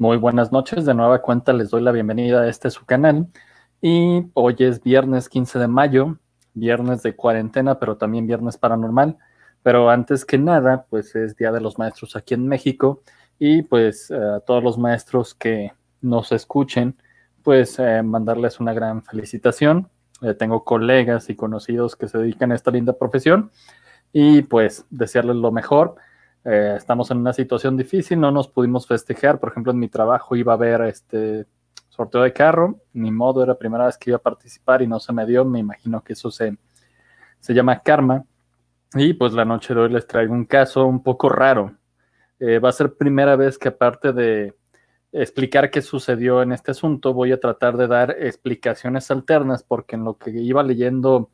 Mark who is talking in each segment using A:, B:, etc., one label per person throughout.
A: Muy buenas noches, de nueva cuenta les doy la bienvenida a este su canal. Y hoy es viernes 15 de mayo, viernes de cuarentena, pero también viernes paranormal, pero antes que nada, pues es Día de los Maestros aquí en México. Y pues a todos los maestros que nos escuchen, pues eh, mandarles una gran felicitación. Eh, tengo colegas y conocidos que se dedican a esta linda profesión. Y pues desearles lo mejor eh, estamos en una situación difícil, no nos pudimos festejar. Por ejemplo, en mi trabajo iba a haber este sorteo de carro, ni modo, era primera vez que iba a participar y no se me dio. Me imagino que eso se, se llama karma. Y pues la noche de hoy les traigo un caso un poco raro. Eh, va a ser primera vez que aparte de explicar qué sucedió en este asunto, voy a tratar de dar explicaciones alternas porque en lo que iba leyendo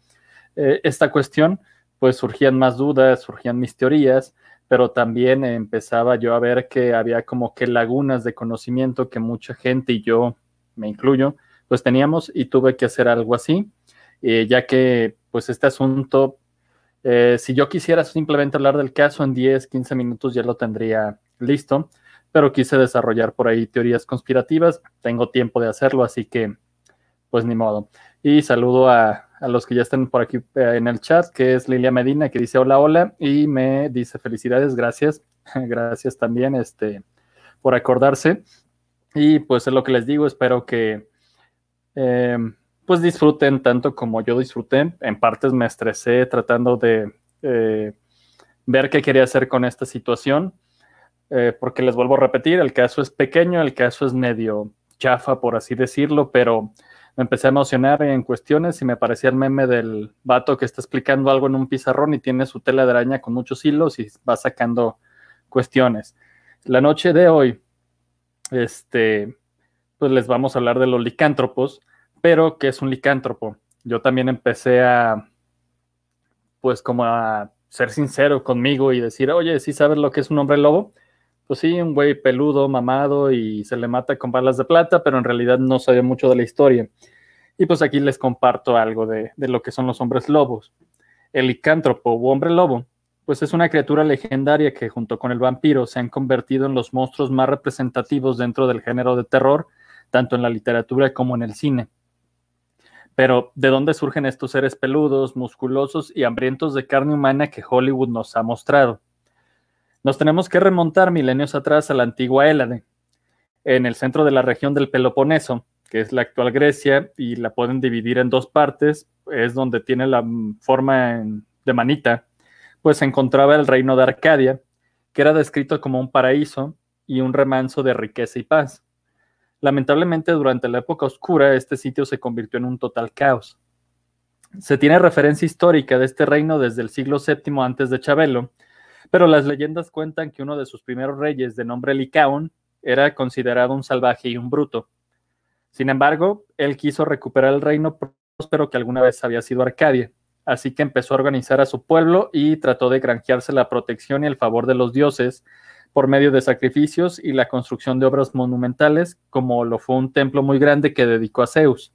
A: eh, esta cuestión, pues surgían más dudas, surgían mis teorías pero también empezaba yo a ver que había como que lagunas de conocimiento que mucha gente y yo me incluyo, pues teníamos y tuve que hacer algo así, eh, ya que pues este asunto, eh, si yo quisiera simplemente hablar del caso en 10, 15 minutos ya lo tendría listo, pero quise desarrollar por ahí teorías conspirativas, tengo tiempo de hacerlo, así que pues ni modo. Y saludo a, a los que ya están por aquí eh, en el chat, que es Lilia Medina, que dice hola, hola, y me dice felicidades, gracias, gracias también este, por acordarse. Y pues es lo que les digo, espero que em, pues disfruten tanto como yo disfruté. En partes me estresé tratando de eh, ver qué quería hacer con esta situación, eh, porque les vuelvo a repetir, el caso es pequeño, el caso es medio chafa, por así decirlo, pero me empecé a emocionar en cuestiones y me parecía el meme del vato que está explicando algo en un pizarrón y tiene su tela de araña con muchos hilos y va sacando cuestiones. La noche de hoy, este, pues les vamos a hablar de los licántropos, pero ¿qué es un licántropo? Yo también empecé a, pues como a ser sincero conmigo y decir, oye, ¿sí sabes lo que es un hombre lobo? Pues sí, un güey peludo, mamado y se le mata con balas de plata, pero en realidad no sabía mucho de la historia. Y pues aquí les comparto algo de, lo que son los hombres lobos. El licántropo o hombre lobo, pues es una criatura legendaria que junto con el vampiro se han convertido en los monstruos más representativos dentro del género de terror, tanto en la literatura como en el cine. Pero, ¿de dónde surgen estos seres peludos, musculosos y hambrientos de carne humana que Hollywood nos ha mostrado? Nos tenemos que remontar milenios atrás a la antigua Hélade, en el centro de la región del Peloponeso, que es la actual Grecia, y la pueden dividir en dos partes, es donde tiene la forma de manita, pues se encontraba el reino de Arcadia, que era descrito como un paraíso y un remanso de riqueza y paz. Lamentablemente, durante la época oscura, este sitio se convirtió en un total caos. Se tiene referencia histórica de este reino desde el siglo VII antes de Chabelo, pero las leyendas cuentan que uno de sus primeros reyes, de nombre Licaón, era considerado un salvaje y un bruto. Sin embargo, él quiso recuperar el reino próspero que alguna vez había sido Arcadia, así que empezó a organizar a su pueblo y trató de granjearse la protección y el favor de los dioses por medio de sacrificios y la construcción de obras monumentales, como lo fue un templo muy grande que dedicó a Zeus.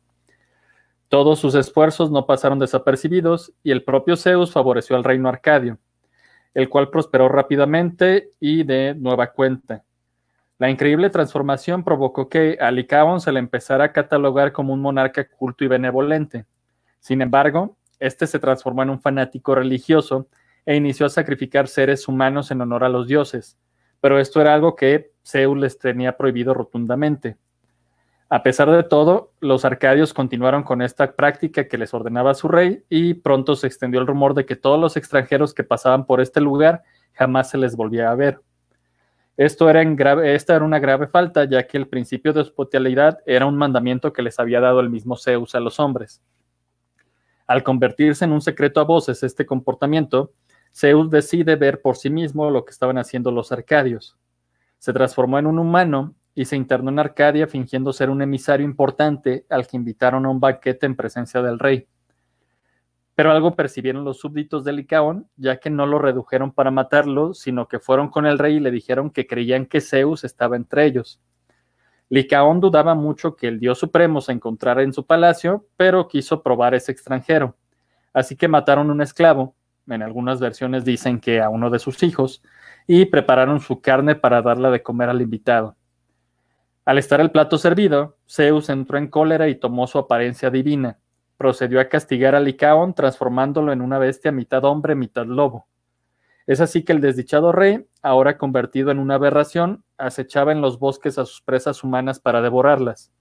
A: Todos sus esfuerzos no pasaron desapercibidos y el propio Zeus favoreció al reino arcadio el cual prosperó rápidamente y de nueva cuenta. La increíble transformación provocó que a se le empezara a catalogar como un monarca culto y benevolente. Sin embargo, este se transformó en un fanático religioso e inició a sacrificar seres humanos en honor a los dioses, pero esto era algo que Zeus les tenía prohibido rotundamente. A pesar de todo, los arcadios continuaron con esta práctica que les ordenaba su rey y pronto se extendió el rumor de que todos los extranjeros que pasaban por este lugar jamás se les volvía a ver. Esto era grave, esta era una grave falta, ya que el principio de hospitalidad era un mandamiento que les había dado el mismo Zeus a los hombres. Al convertirse en un secreto a voces este comportamiento, Zeus decide ver por sí mismo lo que estaban haciendo los arcadios. Se transformó en un humano y se internó en Arcadia fingiendo ser un emisario importante al que invitaron a un banquete en presencia del rey. Pero algo percibieron los súbditos de Licaón, ya que no lo redujeron para matarlo, sino que fueron con el rey y le dijeron que creían que Zeus estaba entre ellos. Licaón dudaba mucho que el dios supremo se encontrara en su palacio, pero quiso probar ese extranjero. Así que mataron un esclavo, en algunas versiones dicen que a uno de sus hijos, y prepararon su carne para darla de comer al invitado. Al estar el plato servido, Zeus entró en cólera y tomó su apariencia divina. Procedió a castigar a Licaón, transformándolo en una bestia mitad hombre, mitad lobo. Es así que el desdichado rey, ahora convertido en una aberración, acechaba en los bosques a sus presas humanas para devorarlas.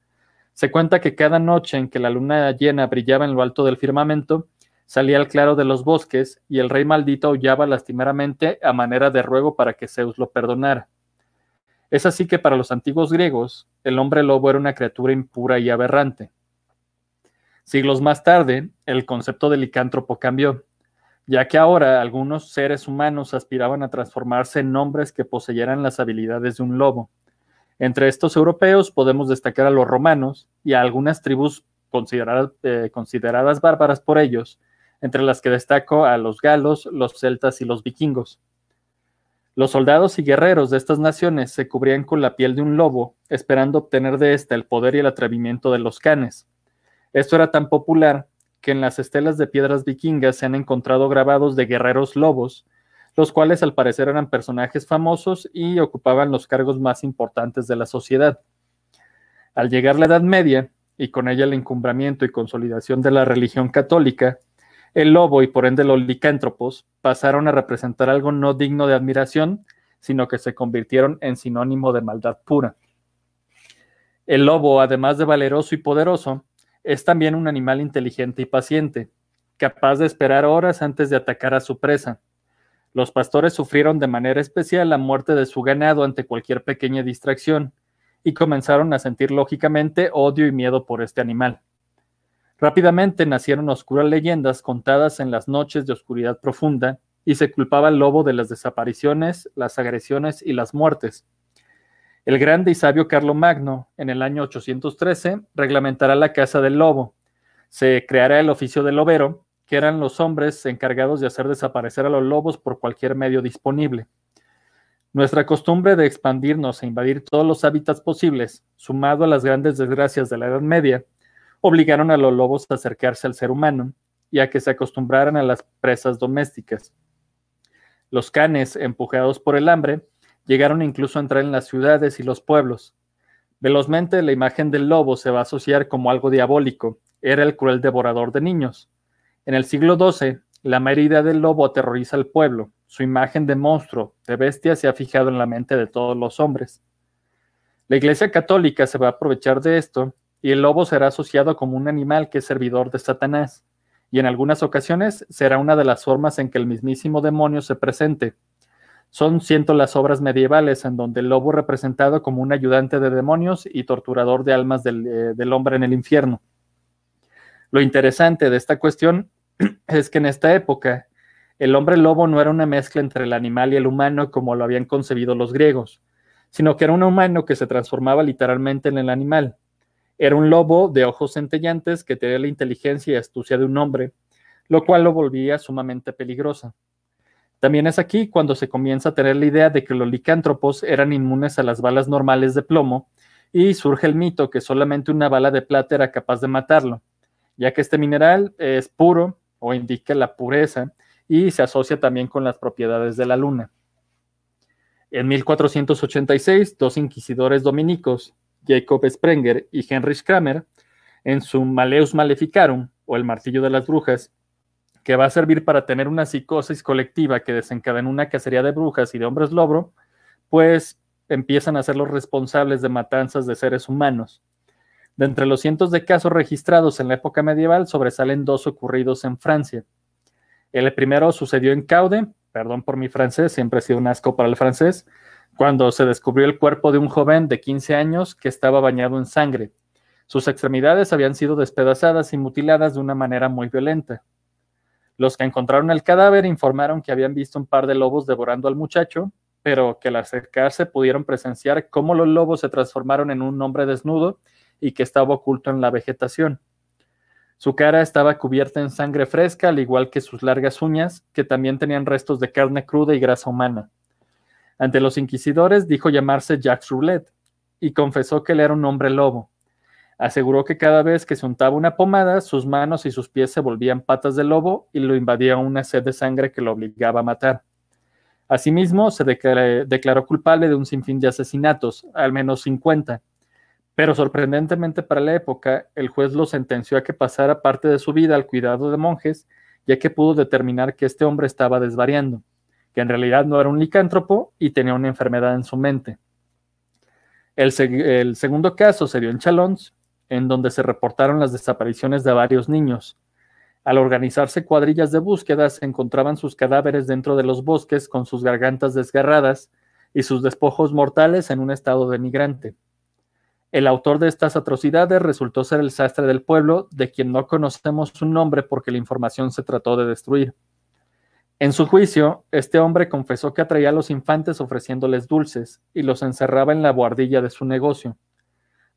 A: Se cuenta que cada noche en que la luna llena brillaba en lo alto del firmamento, salía al claro de los bosques y el rey maldito aullaba lastimeramente a manera de ruego para que Zeus lo perdonara. Es así que para los antiguos griegos, el hombre lobo era una criatura impura y aberrante. Siglos más tarde, el concepto de licántropo cambió ya que ahora algunos seres humanos aspiraban a transformarse en hombres que poseyeran las habilidades de un lobo. Entre estos europeos podemos destacar a los romanos y a algunas tribus consideradas, eh, consideradas bárbaras por ellos, entre las que destaco a los galos, los celtas y los vikingos. Los soldados y guerreros de estas naciones se cubrían con la piel de un lobo, esperando obtener de ésta el poder y el atrevimiento de los canes. Esto era tan popular que en las estelas de piedras vikingas se han encontrado grabados de guerreros lobos, los cuales al parecer eran personajes famosos y ocupaban los cargos más importantes de la sociedad. Al llegar la Edad Media, y con ella el encumbramiento y consolidación de la religión católica, el lobo y por ende los licántropos pasaron a representar algo no digno de admiración, sino que se convirtieron en sinónimo de maldad pura. El lobo, además de valeroso y poderoso, es también un animal inteligente y paciente, capaz de esperar horas antes de atacar a su presa. Los pastores sufrieron de manera especial la muerte de su ganado ante cualquier pequeña distracción y comenzaron a sentir lógicamente odio y miedo por este animal. Rápidamente nacieron oscuras leyendas contadas en las noches de oscuridad profunda y se culpaba al lobo de las desapariciones, las agresiones y las muertes. El grande y sabio Magno, en el año 813, reglamentará la caza del lobo. Se creará el oficio del lobero, que eran los hombres encargados de hacer desaparecer a los lobos por cualquier medio disponible. Nuestra costumbre de expandirnos e invadir todos los hábitats posibles, sumado a las grandes desgracias de la Edad Media, obligaron a los lobos a acercarse al ser humano y a que se acostumbraran a las presas domésticas. Los canes, empujados por el hambre, llegaron incluso a entrar en las ciudades y los pueblos. Velozmente la imagen del lobo se va a asociar como algo diabólico, era el cruel devorador de niños. En el siglo XII, la mayoría del lobo aterroriza al pueblo, su imagen de monstruo, de bestia, se ha fijado en la mente de todos los hombres. La Iglesia Católica se va a aprovechar de esto y el lobo será asociado como un animal que es servidor de Satanás, y en algunas ocasiones será una de las formas en que el mismísimo demonio se presente, son cientos las obras medievales en donde el lobo representado como un ayudante de demonios y torturador de almas del, eh, del hombre en el infierno. Lo interesante de esta cuestión es que en esta época el hombre lobo no era una mezcla entre el animal y el humano como lo habían concebido los griegos, sino que era un humano que se transformaba literalmente en el animal. Era un lobo de ojos centellantes que tenía la inteligencia y astucia de un hombre, lo cual lo volvía sumamente peligroso. También es aquí cuando se comienza a tener la idea de que los licántropos eran inmunes a las balas normales de plomo y surge el mito que solamente una bala de plata era capaz de matarlo, ya que este mineral es puro o indica la pureza y se asocia también con las propiedades de la luna. En 1486, dos inquisidores dominicos, Jacob Sprenger y Heinrich Kramer, en su Maleus Maleficarum, o el martillo de las brujas, que va a servir para tener una psicosis colectiva que desencadena una cacería de brujas y de hombres lobro, pues empiezan a ser los responsables de matanzas de seres humanos. De entre los cientos de casos registrados en la época medieval, sobresalen dos ocurridos en Francia. El primero sucedió en Caude, perdón por mi francés, siempre he sido un asco para el francés, cuando se descubrió el cuerpo de un joven de 15 años que estaba bañado en sangre. Sus extremidades habían sido despedazadas y mutiladas de una manera muy violenta. Los que encontraron el cadáver informaron que habían visto un par de lobos devorando al muchacho, pero que al acercarse pudieron presenciar cómo los lobos se transformaron en un hombre desnudo y que estaba oculto en la vegetación. Su cara estaba cubierta en sangre fresca, al igual que sus largas uñas, que también tenían restos de carne cruda y grasa humana. Ante los inquisidores dijo llamarse Jacques Roulette y confesó que él era un hombre lobo. Aseguró que cada vez que se untaba una pomada, sus manos y sus pies se volvían patas de lobo y lo invadía una sed de sangre que lo obligaba a matar. Asimismo, se declaró culpable de un sinfín de asesinatos, al menos 50. Pero sorprendentemente para la época, el juez lo sentenció a que pasara parte de su vida al cuidado de monjes, ya que pudo determinar que este hombre estaba desvariando, que en realidad no era un licántropo y tenía una enfermedad en su mente. El, el segundo caso se dio en Chalons, en donde se reportaron las desapariciones de varios niños. Al organizarse cuadrillas de búsqueda, se encontraban sus cadáveres dentro de los bosques con sus gargantas desgarradas y sus despojos mortales en un estado denigrante. El autor de estas atrocidades resultó ser el sastre del pueblo, de quien no conocemos su nombre porque la información se trató de destruir. En su juicio, este hombre confesó que atraía a los infantes ofreciéndoles dulces y los encerraba en la buhardilla de su negocio.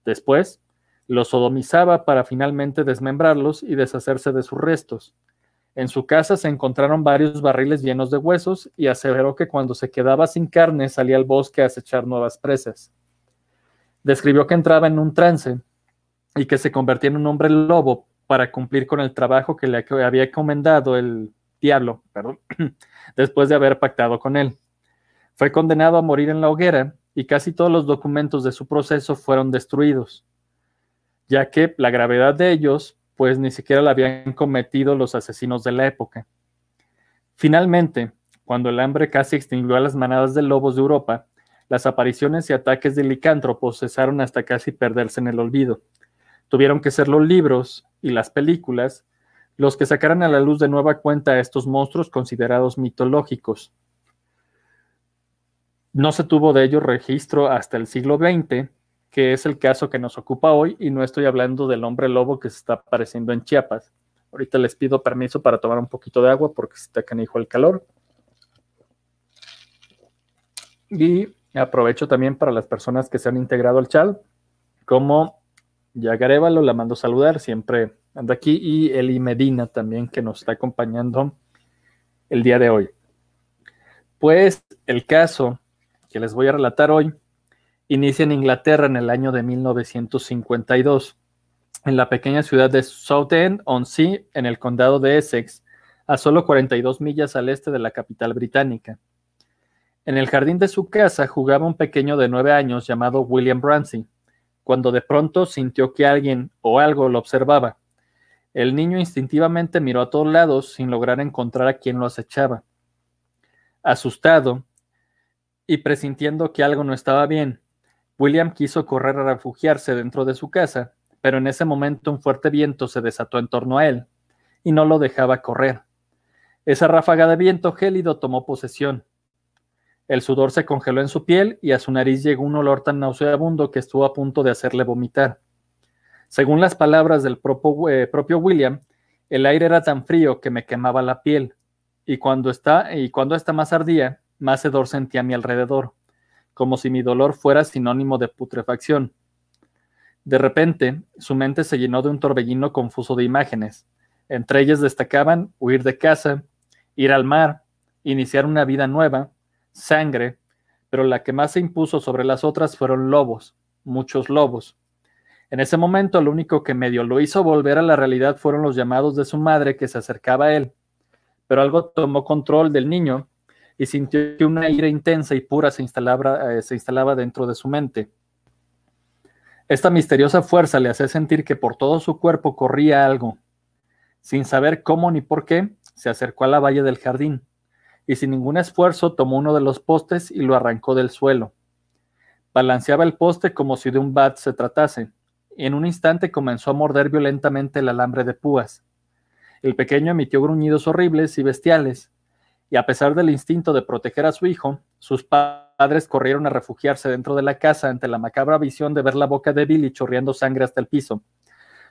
A: Después, los sodomizaba para finalmente desmembrarlos y deshacerse de sus restos. En su casa se encontraron varios barriles llenos de huesos y aseveró que cuando se quedaba sin carne salía al bosque a acechar nuevas presas. Describió que entraba en un trance y que se convertía en un hombre lobo para cumplir con el trabajo que le había encomendado el diablo, perdón, después de haber pactado con él. Fue condenado a morir en la hoguera y casi todos los documentos de su proceso fueron destruidos, ya que la gravedad de ellos pues ni siquiera la habían cometido los asesinos de la época. Finalmente, cuando el hambre casi extinguió a las manadas de lobos de Europa, las apariciones y ataques de licántropos cesaron hasta casi perderse en el olvido. Tuvieron que ser los libros y las películas los que sacaran a la luz de nueva cuenta a estos monstruos considerados mitológicos. No se tuvo de ellos registro hasta el siglo XX, que es el caso que nos ocupa hoy, y no estoy hablando del hombre lobo que se está apareciendo en Chiapas. Ahorita les pido permiso para tomar un poquito de agua porque se está canijo el calor. Y aprovecho también para las personas que se han integrado al chat, como Yagarevalo, la mando saludar, siempre anda aquí, y Eli Medina también, que nos está acompañando el día de hoy. Pues el caso que les voy a relatar hoy inicia en Inglaterra en el año de 1952, en la pequeña ciudad de Southend-on-Sea, en el condado de Essex, a solo 42 millas al este de la capital británica. En el jardín de su casa jugaba un pequeño de nueve años llamado William Bransey, cuando de pronto sintió que alguien o algo lo observaba. El niño instintivamente miró a todos lados sin lograr encontrar a quien lo acechaba. Asustado y presintiendo que algo no estaba bien, William quiso correr a refugiarse dentro de su casa, pero en ese momento un fuerte viento se desató en torno a él y no lo dejaba correr. Esa ráfaga de viento gélido tomó posesión. El sudor se congeló en su piel y a su nariz llegó un olor tan nauseabundo que estuvo a punto de hacerle vomitar. Según las palabras del propio, eh, propio William, el aire era tan frío que me quemaba la piel, y cuando está y cuando está más ardía, más hedor sentía a mi alrededor como si mi dolor fuera sinónimo de putrefacción. De repente, su mente se llenó de un torbellino confuso de imágenes. Entre ellas destacaban huir de casa, ir al mar, iniciar una vida nueva, sangre, pero la que más se impuso sobre las otras fueron lobos, muchos lobos. En ese momento lo único que medio lo hizo volver a la realidad fueron los llamados de su madre que se acercaba a él. Pero algo tomó control del niño y sintió que una ira intensa y pura se instalaba, eh, se instalaba dentro de su mente. Esta misteriosa fuerza le hacía sentir que por todo su cuerpo corría algo. Sin saber cómo ni por qué, se acercó a la valla del jardín y sin ningún esfuerzo tomó uno de los postes y lo arrancó del suelo. Balanceaba el poste como si de un bat se tratase, en un instante comenzó a morder violentamente el alambre de púas. El pequeño emitió gruñidos horribles y bestiales, y a pesar del instinto de proteger a su hijo, sus padres corrieron a refugiarse dentro de la casa ante la macabra visión de ver la boca de Billy chorreando sangre hasta el piso.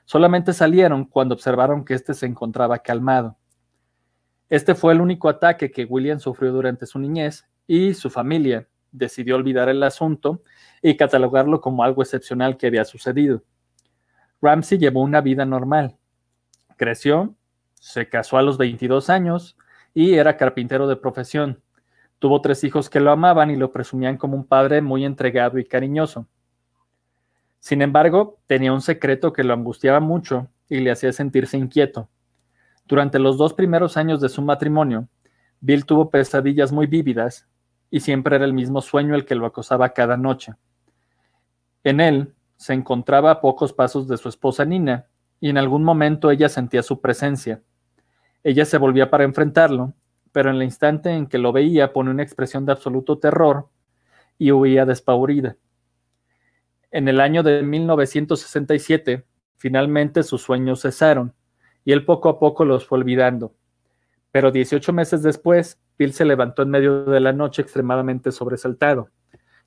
A: Solamente salieron cuando observaron que éste se encontraba calmado. Este fue el único ataque que William sufrió durante su niñez y su familia decidió olvidar el asunto y catalogarlo como algo excepcional que había sucedido. Ramsey llevó una vida normal. Creció, se casó a los 22 años, y era carpintero de profesión. Tuvo tres hijos que lo amaban y lo presumían como un padre muy entregado y cariñoso. Sin embargo, tenía un secreto que lo angustiaba mucho y le hacía sentirse inquieto. Durante los dos primeros años de su matrimonio, Bill tuvo pesadillas muy vívidas y siempre era el mismo sueño el que lo acosaba cada noche. En él se encontraba a pocos pasos de su esposa Nina, y en algún momento ella sentía su presencia. Ella se volvía para enfrentarlo, pero en el instante en que lo veía pone una expresión de absoluto terror y huía despavorida. En el año de 1967, finalmente sus sueños cesaron, y él poco a poco los fue olvidando. Pero 18 meses después, Bill se levantó en medio de la noche extremadamente sobresaltado,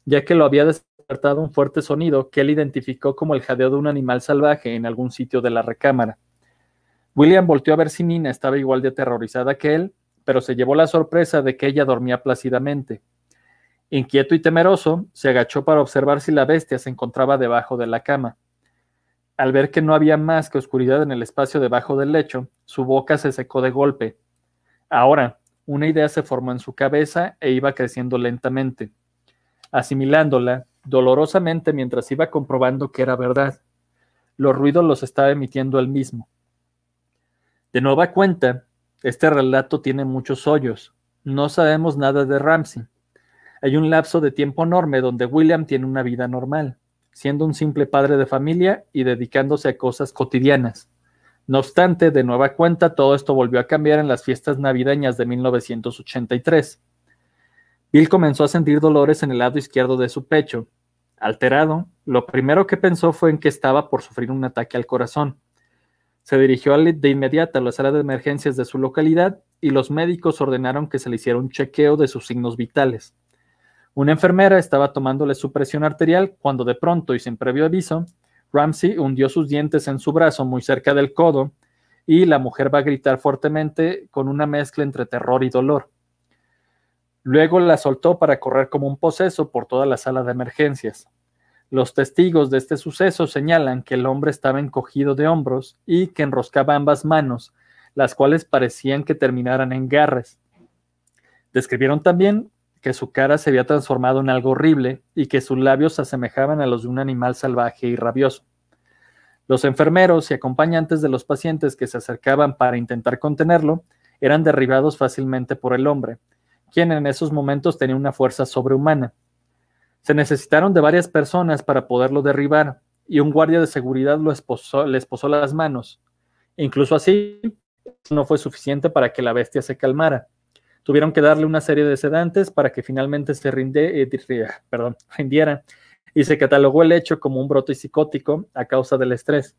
A: ya que lo había despertado un fuerte sonido que él identificó como el jadeo de un animal salvaje en algún sitio de la recámara. William volteó a ver si Nina estaba igual de aterrorizada que él, pero se llevó la sorpresa de que ella dormía plácidamente. Inquieto y temeroso, se agachó para observar si la bestia se encontraba debajo de la cama. Al ver que no había más que oscuridad en el espacio debajo del lecho, su boca se secó de golpe. Ahora, una idea se formó en su cabeza e iba creciendo lentamente, asimilándola dolorosamente mientras iba comprobando que era verdad. Los ruidos los estaba emitiendo él mismo. De nueva cuenta, este relato tiene muchos hoyos. No sabemos nada de Ramsey. Hay un lapso de tiempo enorme donde William tiene una vida normal siendo un simple padre de familia y dedicándose a cosas cotidianas. No obstante, de nueva cuenta, todo esto volvió a cambiar en las fiestas navideñas de 1983. Bill comenzó a sentir dolores en el lado izquierdo de su pecho. Alterado, lo primero que pensó fue en que estaba por sufrir un ataque al corazón. Se dirigió de inmediato a la sala de emergencias de su localidad y los médicos ordenaron que se le hiciera un chequeo de sus signos vitales. Una enfermera estaba tomándole su presión arterial cuando de pronto y sin previo aviso, Ramsey hundió sus dientes en su brazo muy cerca del codo y la mujer va a gritar fuertemente con una mezcla entre terror y dolor. Luego la soltó para correr como un poseso por toda la sala de emergencias. Los testigos de este suceso señalan que el hombre estaba encogido de hombros y que enroscaba ambas manos, las cuales parecían que terminaran en garras. Describieron también que su cara se había transformado en algo horrible y que sus labios se asemejaban a los de un animal salvaje y rabioso. Los enfermeros y acompañantes de los pacientes que se acercaban para intentar contenerlo eran derribados fácilmente por el hombre, quien en esos momentos tenía una fuerza sobrehumana. Se necesitaron de varias personas para poderlo derribar, y un guardia de seguridad lo le esposó las manos. Incluso así, no fue suficiente para que la bestia se calmara. Tuvieron que darle una serie de sedantes para que finalmente se rinde, eh, perdón, rindiera y se catalogó el hecho como un brote psicótico a causa del estrés.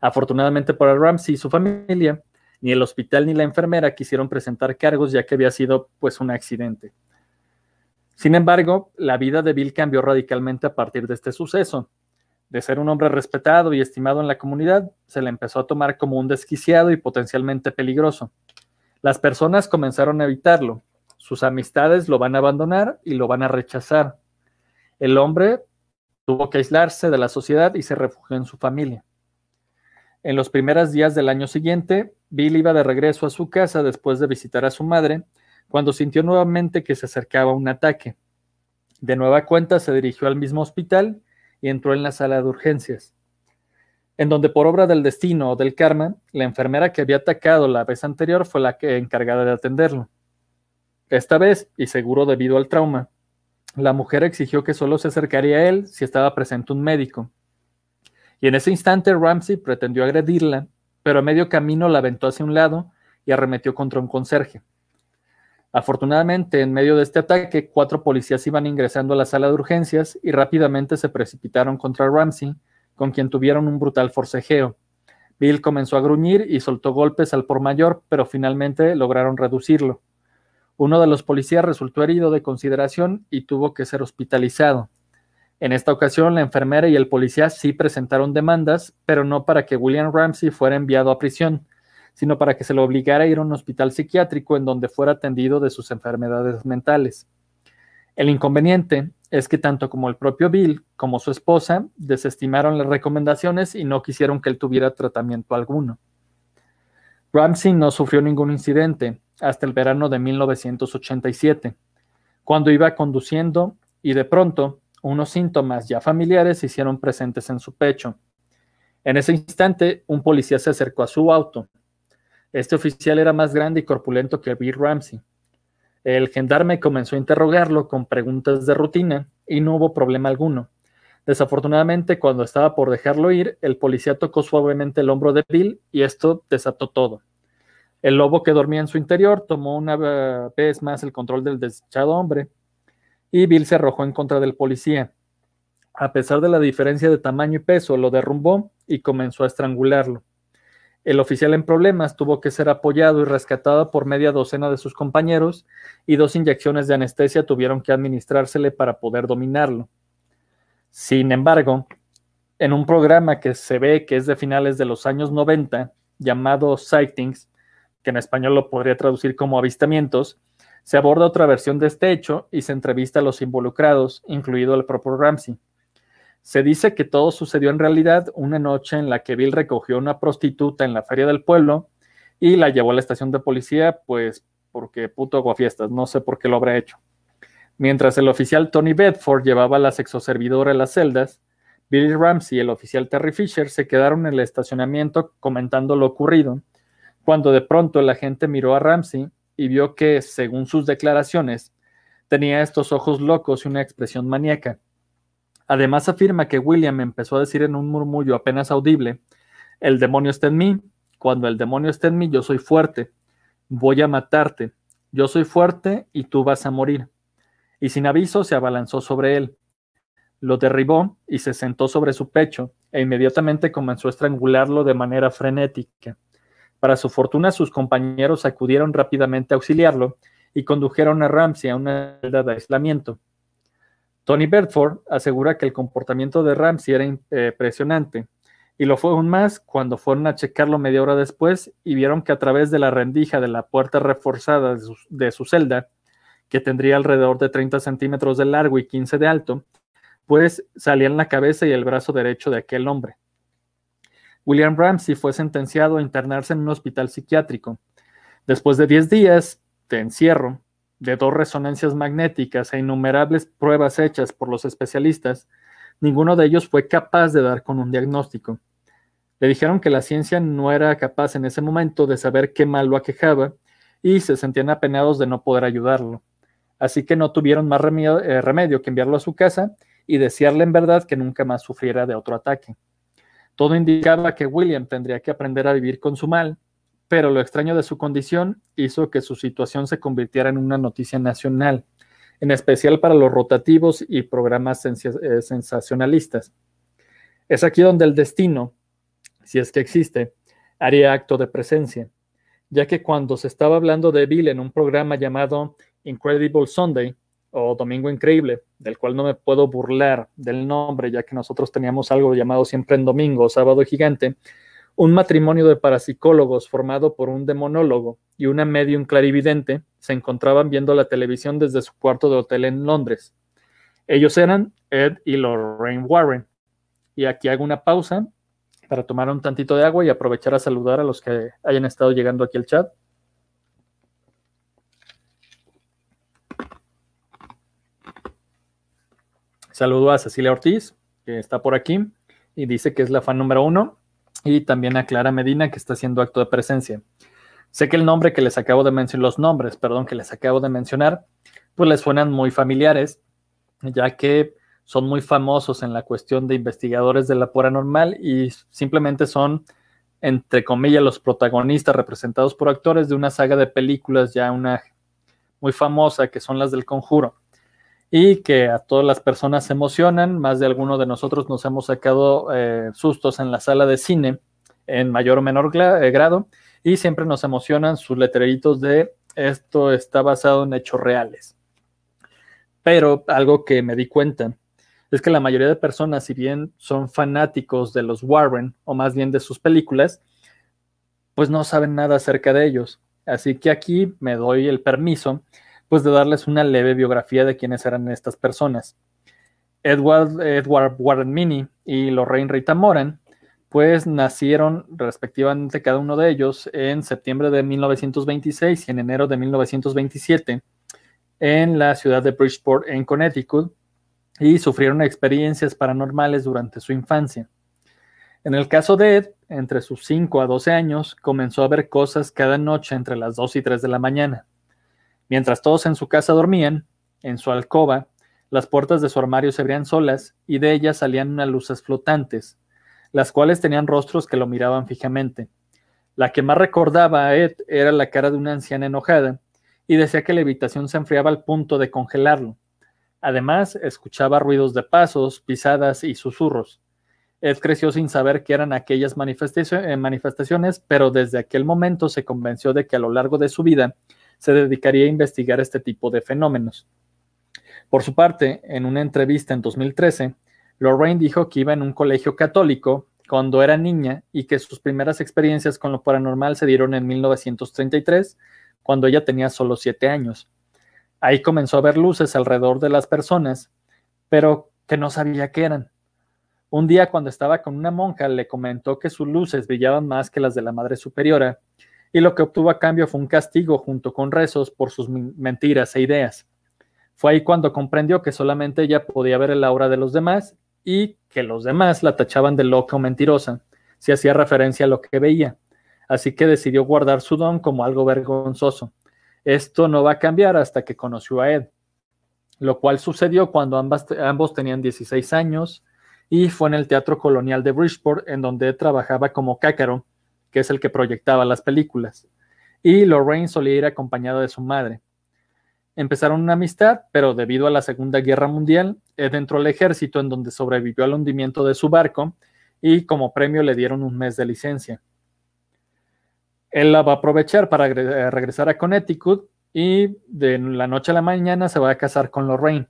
A: Afortunadamente para Ramsey y su familia, ni el hospital ni la enfermera quisieron presentar cargos ya que había sido pues un accidente. Sin embargo, la vida de Bill cambió radicalmente a partir de este suceso. De ser un hombre respetado y estimado en la comunidad, se le empezó a tomar como un desquiciado y potencialmente peligroso. Las personas comenzaron a evitarlo. Sus amistades lo van a abandonar y lo van a rechazar. El hombre tuvo que aislarse de la sociedad y se refugió en su familia. En los primeros días del año siguiente, Bill iba de regreso a su casa después de visitar a su madre, cuando sintió nuevamente que se acercaba un ataque. De nueva cuenta se dirigió al mismo hospital y entró en la sala de urgencias en donde por obra del destino o del karma, la enfermera que había atacado la vez anterior fue la que encargada de atenderlo. Esta vez, y seguro debido al trauma, la mujer exigió que solo se acercaría a él si estaba presente un médico. Y en ese instante Ramsey pretendió agredirla, pero a medio camino la aventó hacia un lado y arremetió contra un conserje. Afortunadamente, en medio de este ataque, cuatro policías iban ingresando a la sala de urgencias y rápidamente se precipitaron contra Ramsey, con quien tuvieron un brutal forcejeo. Bill comenzó a gruñir y soltó golpes al por mayor, pero finalmente lograron reducirlo. Uno de los policías resultó herido de consideración y tuvo que ser hospitalizado. En esta ocasión, la enfermera y el policía sí presentaron demandas, pero no para que William Ramsey fuera enviado a prisión, sino para que se lo obligara a ir a un hospital psiquiátrico en donde fuera atendido de sus enfermedades mentales. El inconveniente es que tanto como el propio Bill como su esposa desestimaron las recomendaciones y no quisieron que él tuviera tratamiento alguno. Ramsey no sufrió ningún incidente hasta el verano de 1987, cuando iba conduciendo y de pronto unos síntomas ya familiares se hicieron presentes en su pecho. En ese instante, un policía se acercó a su auto. Este oficial era más grande y corpulento que Bill Ramsey. El gendarme comenzó a interrogarlo con preguntas de rutina y no hubo problema alguno. Desafortunadamente, cuando estaba por dejarlo ir, el policía tocó suavemente el hombro de Bill y esto desató todo. El lobo que dormía en su interior tomó una vez más el control del desechado hombre y Bill se arrojó en contra del policía. A pesar de la diferencia de tamaño y peso, lo derrumbó y comenzó a estrangularlo. El oficial en problemas tuvo que ser apoyado y rescatado por media docena de sus compañeros y dos inyecciones de anestesia tuvieron que administrársele para poder dominarlo. Sin embargo, en un programa que se ve que es de finales de los años 90, llamado Sightings, que en español lo podría traducir como avistamientos, se aborda otra versión de este hecho y se entrevista a los involucrados, incluido el propio Ramsey. Se dice que todo sucedió en realidad una noche en la que Bill recogió a una prostituta en la feria del pueblo y la llevó a la estación de policía, pues porque puto aguafiestas, no sé por qué lo habrá hecho. Mientras el oficial Tony Bedford llevaba a la sexoservidora a las celdas, Billy Ramsey y el oficial Terry Fisher se quedaron en el estacionamiento comentando lo ocurrido, cuando de pronto el agente miró a Ramsey y vio que, según sus declaraciones, tenía estos ojos locos y una expresión maníaca. Además afirma que William empezó a decir en un murmullo apenas audible, el demonio está en mí, cuando el demonio está en mí yo soy fuerte, voy a matarte, yo soy fuerte y tú vas a morir y sin aviso se abalanzó sobre él. Lo derribó y se sentó sobre su pecho, e inmediatamente comenzó a estrangularlo de manera frenética. Para su fortuna, sus compañeros acudieron rápidamente a auxiliarlo y condujeron a Ramsey a una celda de aislamiento. Tony Bedford asegura que el comportamiento de Ramsey era impresionante, y lo fue aún más cuando fueron a checarlo media hora después y vieron que a través de la rendija de la puerta reforzada de su celda que tendría alrededor de 30 centímetros de largo y 15 de alto, pues salían la cabeza y el brazo derecho de aquel hombre. William Ramsey fue sentenciado a internarse en un hospital psiquiátrico. Después de 10 días de encierro, de dos resonancias magnéticas e innumerables pruebas hechas por los especialistas, ninguno de ellos fue capaz de dar con un diagnóstico. Le dijeron que la ciencia no era capaz en ese momento de saber qué mal lo aquejaba y se sentían apenados de no poder ayudarlo así que no tuvieron más eh, remedio, que enviarlo a su casa y desearle en verdad que nunca más sufriera de otro ataque. Todo indicaba que William tendría que aprender a vivir con su mal, pero lo extraño de su condición hizo que su situación se convirtiera en una noticia nacional, en especial para los rotativos y programas eh, sensacionalistas. Es aquí donde el destino, si es que existe, haría acto de presencia, ya que cuando se estaba hablando de Bill en un programa llamado Incredible Sunday o Domingo Increíble, del cual no me puedo burlar del nombre, ya que nosotros teníamos algo llamado siempre en domingo, sábado gigante, un matrimonio de parapsicólogos formado por un demonólogo y una medium clarividente se encontraban viendo la televisión desde su cuarto de hotel en Londres. Ellos eran Ed y Lorraine Warren. Y aquí hago una pausa para tomar un tantito de agua y aprovechar a saludar a los que hayan estado llegando aquí al chat. Saludo a Cecilia Ortiz, que está por aquí y dice que es la fan número uno. Y también a Clara Medina, que está haciendo acto de presencia. Sé que el nombre que les acabo de mencionar, los nombres, perdón, que les acabo de mencionar, pues les suenan muy familiares, ya que son muy famosos en la cuestión de investigadores de la normal y simplemente son, entre comillas, los protagonistas representados por actores de una saga de películas ya una muy famosa que son las del conjuro y que a todas las personas se emocionan. Más de alguno de nosotros nos hemos sacado eh, sustos en la sala de cine en mayor o menor eh, grado y siempre nos emocionan sus letreritos de esto está basado en hechos reales. Pero algo que me di cuenta es que la mayoría de personas, si bien son fanáticos de los Warren o más bien de sus películas, pues no saben nada acerca de ellos. Así que aquí me doy el permiso pues de darles una leve biografía de quiénes eran estas personas. Edward, Edward Warren Mini y Lorraine Rita Moran, pues nacieron respectivamente cada uno de ellos en septiembre de 1926 y en enero de 1927 en la ciudad de Bridgeport, en Connecticut, y sufrieron experiencias paranormales durante su infancia. En el caso de Ed, entre sus 5 a 12 años, comenzó a ver cosas cada noche entre las 2 y 3 de la mañana. Mientras todos en su casa dormían, en su alcoba, Las puertas de su armario se abrían solas y de ellas salían unas luces flotantes, las cuales tenían rostros que lo miraban fijamente. La que más recordaba a Ed era la cara de una anciana enojada y decía que la habitación se enfriaba al punto de congelarlo. Además, escuchaba ruidos de pasos, pisadas y susurros. Ed creció sin saber qué eran aquellas eh, manifestaciones, pero desde aquel momento se convenció de que a lo largo de su vida se dedicaría a investigar este tipo de fenómenos. Por su parte, en una entrevista en 2013, Lorraine dijo que iba en un colegio católico cuando era niña y que sus primeras experiencias con lo paranormal se dieron en 1933, cuando ella tenía solo siete años. Ahí comenzó a ver luces alrededor de las personas, pero que no sabía qué eran. Un día cuando estaba con una monja le comentó que sus luces brillaban más que las de la Madre Superiora, y lo que obtuvo a cambio fue un castigo junto con rezos por sus mentiras e ideas. Fue ahí cuando comprendió que solamente ella podía ver el aura de los demás y que los demás la tachaban de loca o mentirosa, si hacía referencia a lo que veía. Así que decidió guardar su don como algo vergonzoso. Esto no va a cambiar hasta que conoció a Ed, lo cual sucedió cuando ambos tenían 16 años y fue en el Teatro Colonial de Bridgeport en donde trabajaba como cácaro, que es el que proyectaba las películas, y Lorraine solía ir acompañada de su madre. Empezaron una amistad, pero debido a la Segunda Guerra Mundial, Ed entró al ejército en donde sobrevivió al hundimiento de su barco y como premio le dieron un mes de licencia. Él la va a aprovechar para eh, regresar a Connecticut y de la noche a la mañana se va a casar con Lorraine.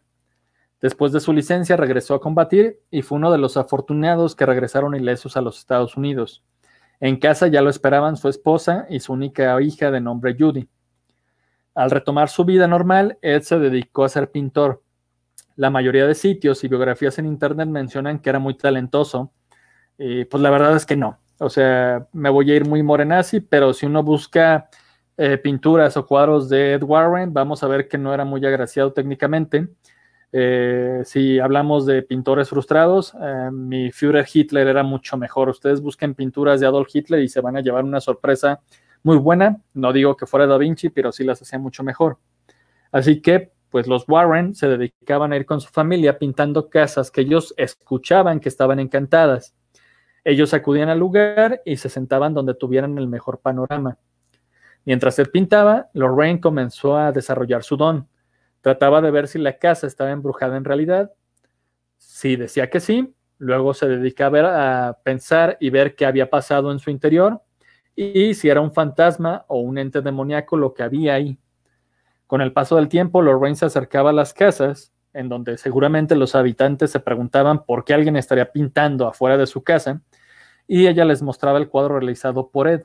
A: Después de su licencia regresó a combatir y fue uno de los afortunados que regresaron ilesos a los Estados Unidos. En casa ya lo esperaban su esposa y su única hija de nombre Judy. Al retomar su vida normal, Ed se dedicó a ser pintor. La mayoría de sitios y biografías en internet mencionan que era muy talentoso. Y pues la verdad es que no. O sea, me voy a ir muy morenazi, pero si uno busca eh, pinturas o cuadros de Ed Warren, vamos a ver que no era muy agraciado técnicamente. Eh, si hablamos de pintores frustrados, eh, mi Führer Hitler era mucho mejor. Ustedes busquen pinturas de Adolf Hitler y se van a llevar una sorpresa muy buena. No digo que fuera Da Vinci, pero sí las hacía mucho mejor. Así que, pues los Warren se dedicaban a ir con su familia pintando casas que ellos escuchaban que estaban encantadas. Ellos acudían al lugar y se sentaban donde tuvieran el mejor panorama. Mientras él pintaba, Lorraine comenzó a desarrollar su don. Trataba de ver si la casa estaba embrujada en realidad. Si decía que sí, luego se dedicaba a pensar y ver qué había pasado en su interior y si era un fantasma o un ente demoníaco lo que había ahí. Con el paso del tiempo, Lorraine se acercaba a las casas, en donde seguramente los habitantes se preguntaban por qué alguien estaría pintando afuera de su casa, y ella les mostraba el cuadro realizado por Ed.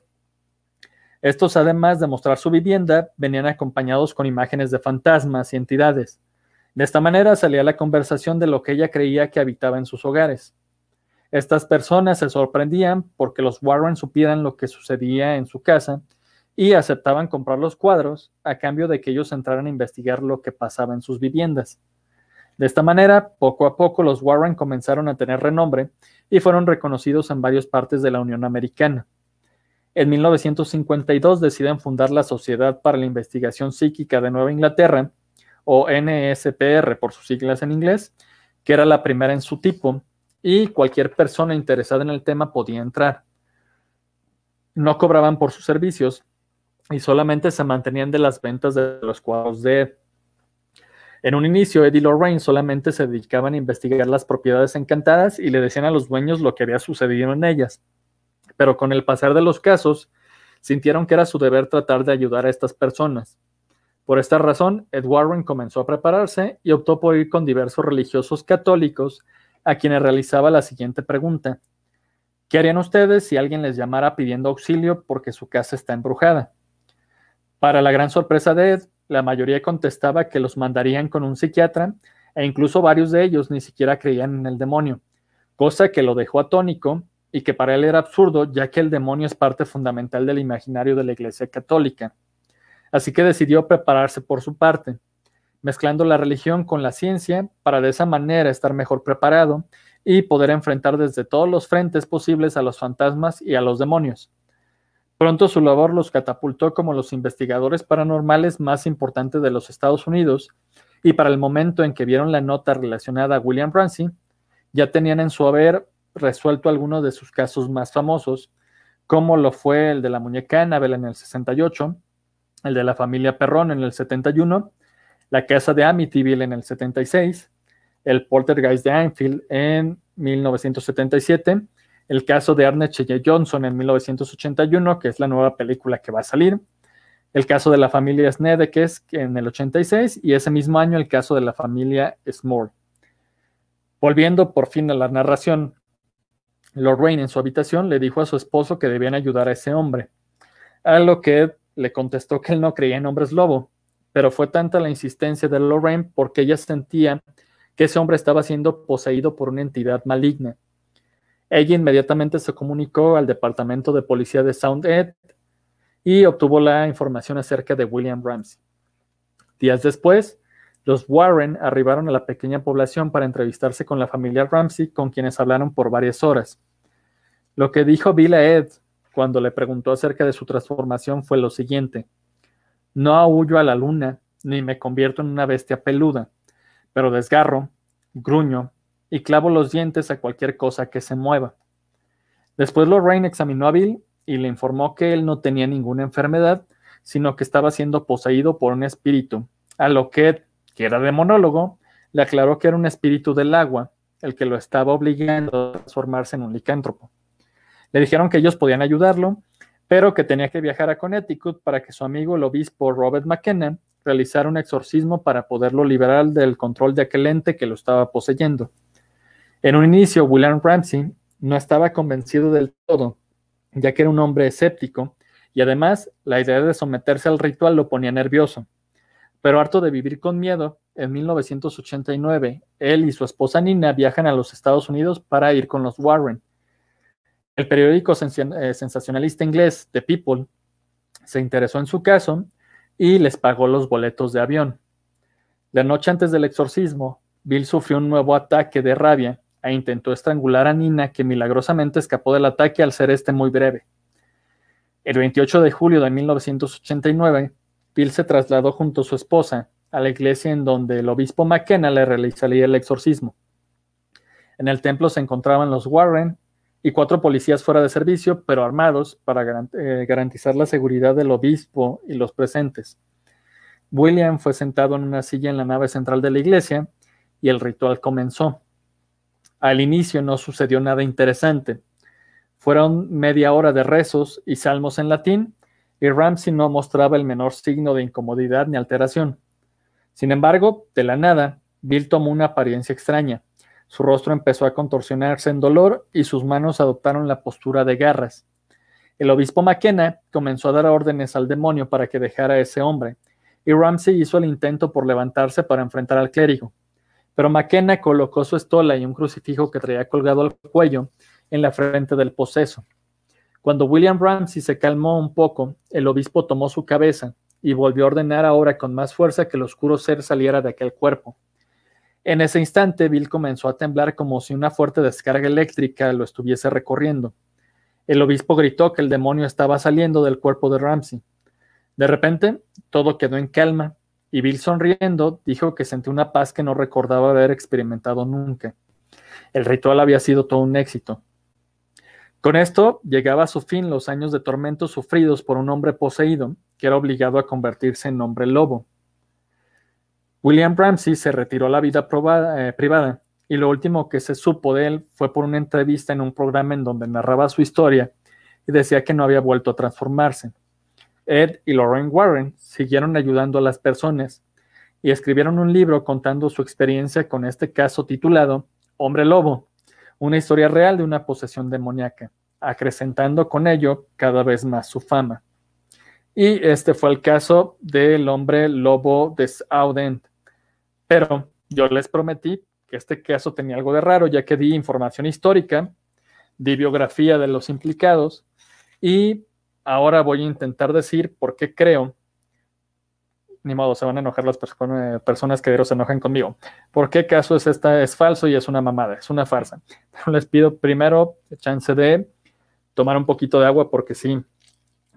A: Estos, además de mostrar su vivienda, venían acompañados con imágenes de fantasmas y entidades. De esta manera salía la conversación de lo que ella creía que habitaba en sus hogares. Estas personas se sorprendían porque los Warren supieran lo que sucedía en su casa y aceptaban comprar los cuadros a cambio de que ellos entraran a investigar lo que pasaba en sus viviendas. De esta manera, poco a poco los Warren comenzaron a tener renombre y fueron reconocidos en varias partes de la Unión Americana. En 1952 deciden fundar la Sociedad para la Investigación Psíquica de Nueva Inglaterra, o NSPR por sus siglas en inglés, que era la primera en su tipo, y cualquier persona interesada en el tema podía entrar. No cobraban por sus servicios y solamente se mantenían de las ventas de los cuadros de en un inicio, Eddie Lorraine solamente se dedicaban a investigar las propiedades encantadas y le decían a los dueños lo que había sucedido en ellas. Pero con el pasar de los casos, sintieron que era su deber tratar de ayudar a estas personas. Por esta razón, Ed Warren comenzó a prepararse y optó por ir con diversos religiosos católicos a quienes realizaba la siguiente pregunta. ¿Qué harían ustedes si alguien les llamara pidiendo auxilio porque su casa está embrujada? Para la gran sorpresa de Ed, la mayoría contestaba que los mandarían con un psiquiatra e incluso varios de ellos ni siquiera creían en el demonio, cosa que lo dejó atónico y que para él era absurdo ya que el demonio es parte fundamental del imaginario de la Iglesia Católica. Así que decidió prepararse por su parte, mezclando la religión con la ciencia para de esa manera estar mejor preparado y poder enfrentar desde todos los frentes posibles a los fantasmas y a los demonios. Pronto su labor los catapultó como los investigadores paranormales más importantes de los Estados Unidos y para el momento en que vieron la nota relacionada a William Ramsey, ya tenían en su haber resuelto algunos de sus casos más famosos, como lo fue el de la muñeca Annabelle en el 68, el de la familia Perrón en el 71, la casa de Amityville en el 76, el Poltergeist de Anfield en 1977, el caso de Arne Cheye Johnson en 1981, que es la nueva película que va a salir, el caso de la familia Snedekes en el 86 y ese mismo año el caso de la familia Small. Volviendo por fin a la narración, Lorraine en su habitación le dijo a su esposo que debían ayudar a ese hombre, a lo que le contestó que él no creía en hombres lobo, pero fue tanta la insistencia de Lorraine porque ella sentía que ese hombre estaba siendo poseído por una entidad maligna. Ella inmediatamente se comunicó al departamento de policía de Sound Ed y obtuvo la información acerca de William Ramsey. Días después, los Warren arribaron a la pequeña población para entrevistarse con la familia Ramsey, con quienes hablaron por varias horas. Lo que dijo Bill a Ed cuando le preguntó acerca de su transformación fue lo siguiente. No aullo a la luna, ni me convierto en una bestia peluda, pero desgarro, gruño y clavo los dientes a cualquier cosa que se mueva. Después Lorraine examinó a Bill y le informó que él no tenía ninguna enfermedad, sino que estaba siendo poseído por un espíritu, a lo que, era demonólogo, le aclaró que era un espíritu del agua, el que lo estaba obligando a transformarse en un licántropo. Le dijeron que ellos podían ayudarlo, pero que tenía que viajar a Connecticut para que su amigo el obispo Robert McKenna realizara un exorcismo para poderlo liberar del control de aquel ente que lo estaba poseyendo. En un inicio, William Ramsey no estaba convencido del todo ya que era un hombre escéptico, y además la idea de someterse al ritual lo ponía nervioso. Pero harto de vivir con miedo, en 1989, él y su esposa Nina viajan a los Estados Unidos para ir con los Warren. El periódico eh, sensacionalista inglés The People se interesó en su caso y les pagó los boletos de avión. La noche antes del exorcismo, Bill sufrió un nuevo ataque de rabia e intentó estrangular a Nina, que milagrosamente escapó del ataque al ser este muy breve. El 28 de julio de 1989, Bill se trasladó junto a su esposa a la iglesia en donde el obispo McKenna le realizaría el exorcismo. En el templo se encontraban los Warren y cuatro policías fuera de servicio, pero armados para eh, garantizar la seguridad del obispo y los presentes. William fue sentado en una silla en la nave central de la iglesia y el ritual comenzó. Al inicio no sucedió nada interesante. Fueron media hora de rezos y salmos en latín, y Ramsey no mostraba el menor signo de incomodidad ni alteración. Sin embargo, de la nada, Bill tomó una apariencia extraña. Su rostro empezó a contorsionarse en dolor y sus manos adoptaron la postura de garras. El obispo McKenna comenzó a dar órdenes al demonio para que dejara a ese hombre, y Ramsey hizo el intento por levantarse para enfrentar al clérigo pero McKenna colocó su estola y un crucifijo que traía colgado al cuello en la frente del poseso. Cuando William Ramsey se calmó un poco, el obispo tomó su cabeza y volvió a ordenar ahora con más fuerza que el oscuro ser saliera de aquel cuerpo. En ese instante, Bill comenzó a temblar como si una fuerte descarga eléctrica lo estuviese recorriendo. El obispo gritó que el demonio estaba saliendo del cuerpo de Ramsey. De repente, todo quedó en calma y Bill sonriendo dijo que sentía una paz que no recordaba haber experimentado nunca. El ritual había sido todo un éxito. Con esto llegaba a su fin los años de tormentos sufridos por un hombre poseído que era obligado a convertirse en hombre lobo. William Ramsey se retiró a la vida eh, privada y lo último que se supo de él fue por una entrevista en un programa en donde narraba su historia y decía que no había vuelto a transformarse. Ed y Lauren Warren siguieron ayudando a las personas y escribieron un libro contando su experiencia con este caso titulado Hombre Lobo, una historia real de una posesión demoníaca, acrecentando con ello cada vez más su fama. Y este fue el caso del hombre lobo de Saudent. Pero yo les prometí que este caso tenía algo de raro, ya que di información histórica, di biografía de los implicados y ahora voy a intentar decir por qué creo, ni modo, se van a enojar las personas que se enojan conmigo. ¿Por qué caso es esta? Es falso y es una mamada, es una farsa. Pero les pido primero chance de tomar un poquito de agua porque sí,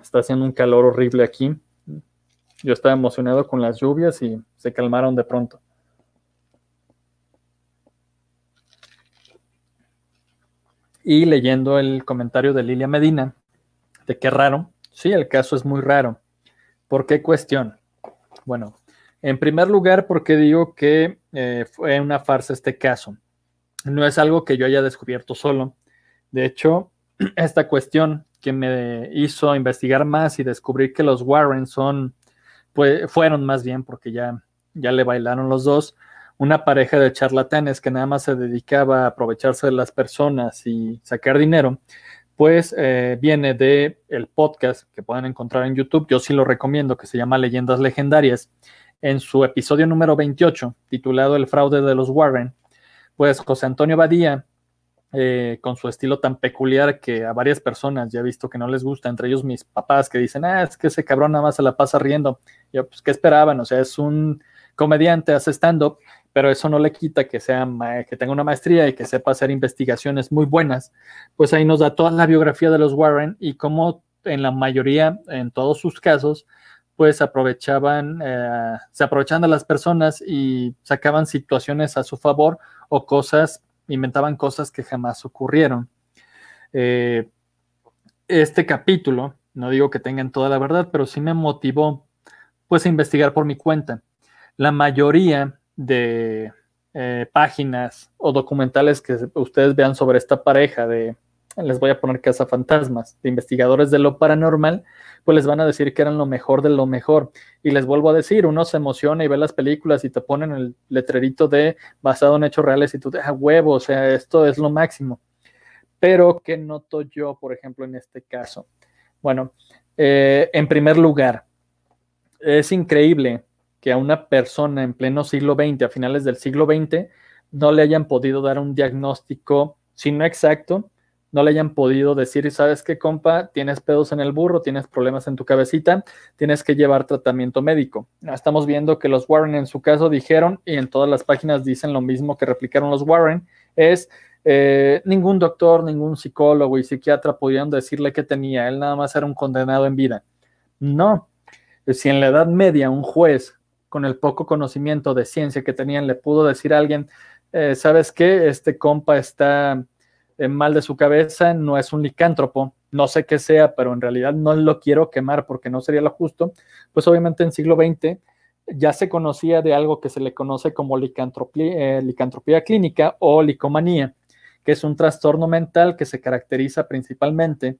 A: está haciendo un calor horrible aquí. Yo estaba emocionado con las lluvias y se calmaron de pronto. Y leyendo el comentario de Lilia Medina, de qué raro. Sí, el caso es muy raro. ¿Por qué cuestión? Bueno, en primer lugar, porque digo que eh, fue una farsa este caso. No es algo que yo haya descubierto solo. De hecho, esta cuestión que me hizo investigar más y descubrir que los Warren son, pues, fueron más bien, porque ya, ya le bailaron los dos, una pareja de charlatanes que nada más se dedicaba a aprovecharse de las personas y sacar dinero, pues eh, viene de el podcast que pueden encontrar en YouTube. Yo sí lo recomiendo, que se llama Leyendas Legendarias. En su episodio número 28, titulado El fraude de los Warren, pues José Antonio Badía, eh, con su estilo tan peculiar que a varias personas ya he visto que no les gusta, entre ellos mis papás que dicen, ah, es que ese cabrón nada más se la pasa riendo. Yo, pues, ¿qué esperaban? O sea, es un comediante, hace stand-up, pero eso no le quita que, sea que tenga una maestría y que sepa hacer investigaciones muy buenas. Pues ahí nos da toda la biografía de los Warren y cómo en la mayoría, en todos sus casos, pues aprovechaban, eh, se aprovechaban de las personas y sacaban situaciones a su favor o cosas, inventaban cosas que jamás ocurrieron. Eh, este capítulo, no digo que tengan toda la verdad, pero sí me motivó pues a investigar por mi cuenta. La mayoría de eh, páginas o documentales que ustedes vean sobre esta pareja de, les voy a poner casa fantasmas, de investigadores de lo paranormal, pues les van a decir que eran lo mejor de lo mejor. Y les vuelvo a decir, uno se emociona y ve las películas y te ponen el letrerito de basado en hechos reales y tú te ah, huevo, o sea, esto es lo máximo. Pero, ¿qué noto yo, por ejemplo, en este caso? Bueno, eh, en primer lugar, es increíble que a una persona en pleno siglo XX, a finales del siglo XX, no le hayan podido dar un diagnóstico, si no exacto, no le hayan podido decir, ¿sabes qué, compa? Tienes pedos en el burro, tienes problemas en tu cabecita, tienes que llevar tratamiento médico. Estamos viendo que los Warren en su caso dijeron, y en todas las páginas dicen lo mismo que replicaron los Warren, es eh, ningún doctor, ningún psicólogo y psiquiatra pudieron decirle que tenía, él nada más era un condenado en vida. No, si en la Edad Media un juez con el poco conocimiento de ciencia que tenían le pudo decir a alguien, eh, ¿sabes qué? Este compa está mal de su cabeza, no es un licántropo, no sé qué sea, pero en realidad no lo quiero quemar porque no sería lo justo, pues obviamente en siglo XX ya se conocía de algo que se le conoce como eh, licantropía clínica o licomanía, que es un trastorno mental que se caracteriza principalmente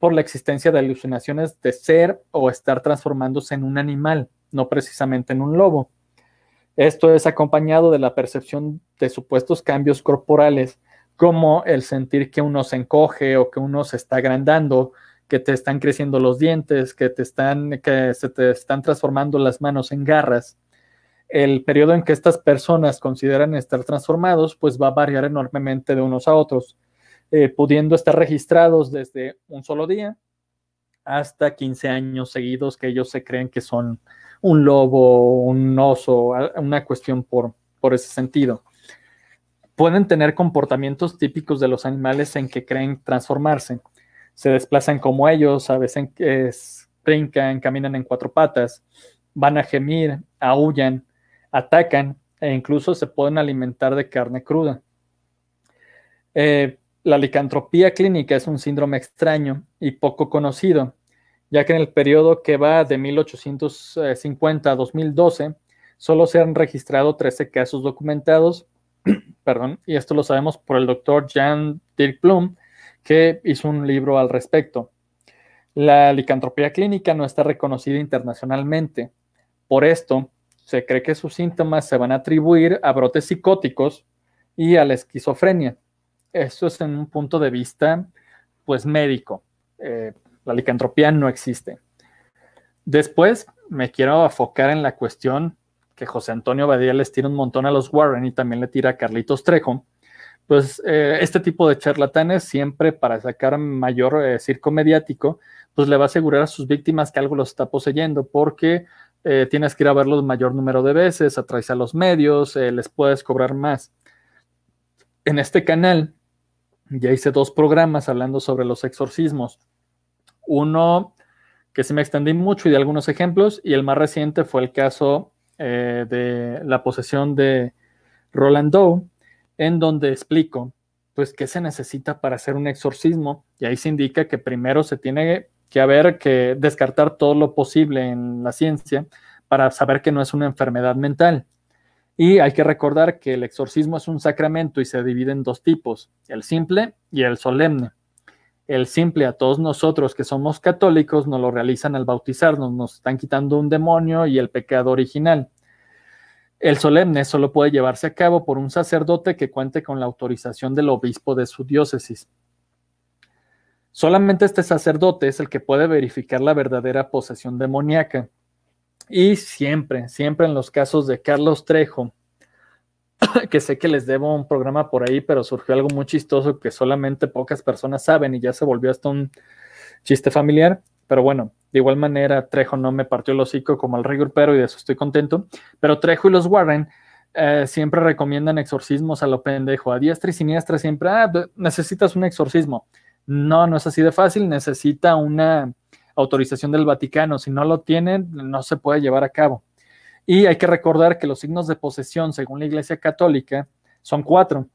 A: por la existencia de alucinaciones de ser o estar transformándose en un animal, no precisamente en un lobo. Esto es acompañado de la percepción de supuestos cambios corporales como el sentir que uno se encoge o que uno se está agrandando, que te están creciendo los dientes, que te están, que se te están transformando las manos en garras. El periodo en que estas personas consideran estar transformados, pues va a variar enormemente de unos a otros, eh, pudiendo estar registrados desde un solo día hasta 15 años seguidos que ellos se creen que son un lobo, un oso, una cuestión por, por ese sentido pueden tener comportamientos típicos de los animales en que creen transformarse. Se desplazan como ellos, a veces brincan, caminan en cuatro patas, van a gemir, aullan, atacan e incluso se pueden alimentar de carne cruda. Eh, la licantropía clínica es un síndrome extraño y poco conocido, ya que en el periodo que va de 1850 a 2012 solo se han registrado 13 casos documentados perdón, y esto lo sabemos por el doctor Jan Dirk Blum, que hizo un libro al respecto. La licantropía clínica no está reconocida internacionalmente. Por esto, se cree que sus síntomas se van a atribuir a brotes psicóticos y a la esquizofrenia. Eso es en un punto de vista, pues, médico. Eh, la licantropía no existe. Después me quiero enfocar en la cuestión que José Antonio Badía les tira un montón a los Warren y también le tira a Carlitos Trejo, pues eh, este tipo de charlatanes siempre para sacar mayor eh, circo mediático, pues le va a asegurar a sus víctimas que algo los está poseyendo porque eh, tienes que ir a verlos mayor número de veces, atraes a los medios, les puedes cobrar más. En este canal ya hice dos programas hablando sobre los exorcismos. Uno que se me extendí mucho y de algunos ejemplos, y el más reciente fue el caso eh, de la posesión de Roland Doe, en donde explico pues, ¿qué se necesita para hacer un exorcismo? Y ahí se indica que primero se tiene que haber que descartar todo lo posible en la ciencia para saber que no es una enfermedad mental. Y hay que recordar que el exorcismo es un sacramento y se divide en dos tipos, el simple y el solemne. El simple a todos nosotros que somos católicos nos lo realizan al bautizarnos, nos están quitando un demonio y el pecado original. El solemne solo puede llevarse a cabo por un sacerdote que cuente con la autorización del obispo de su diócesis. Solamente este sacerdote es el que puede verificar la verdadera posesión demoníaca. Y siempre, siempre en los casos de Carlos Trejo, que sé que les debo un programa por ahí, pero surgió algo muy chistoso que solamente pocas personas saben y ya se volvió hasta un chiste familiar. Pero bueno, de igual manera, Trejo no me partió el hocico como al rigor, pero y de eso estoy contento. Pero Trejo y los Warren eh, siempre recomiendan exorcismos a lo pendejo, a diestra y siniestra, siempre, ah, necesitas un exorcismo. No, no es así de fácil, necesita una autorización del Vaticano. Si no lo tienen, no se puede llevar a cabo. Y hay que recordar que los signos de posesión, según la Iglesia Católica, son cuatro,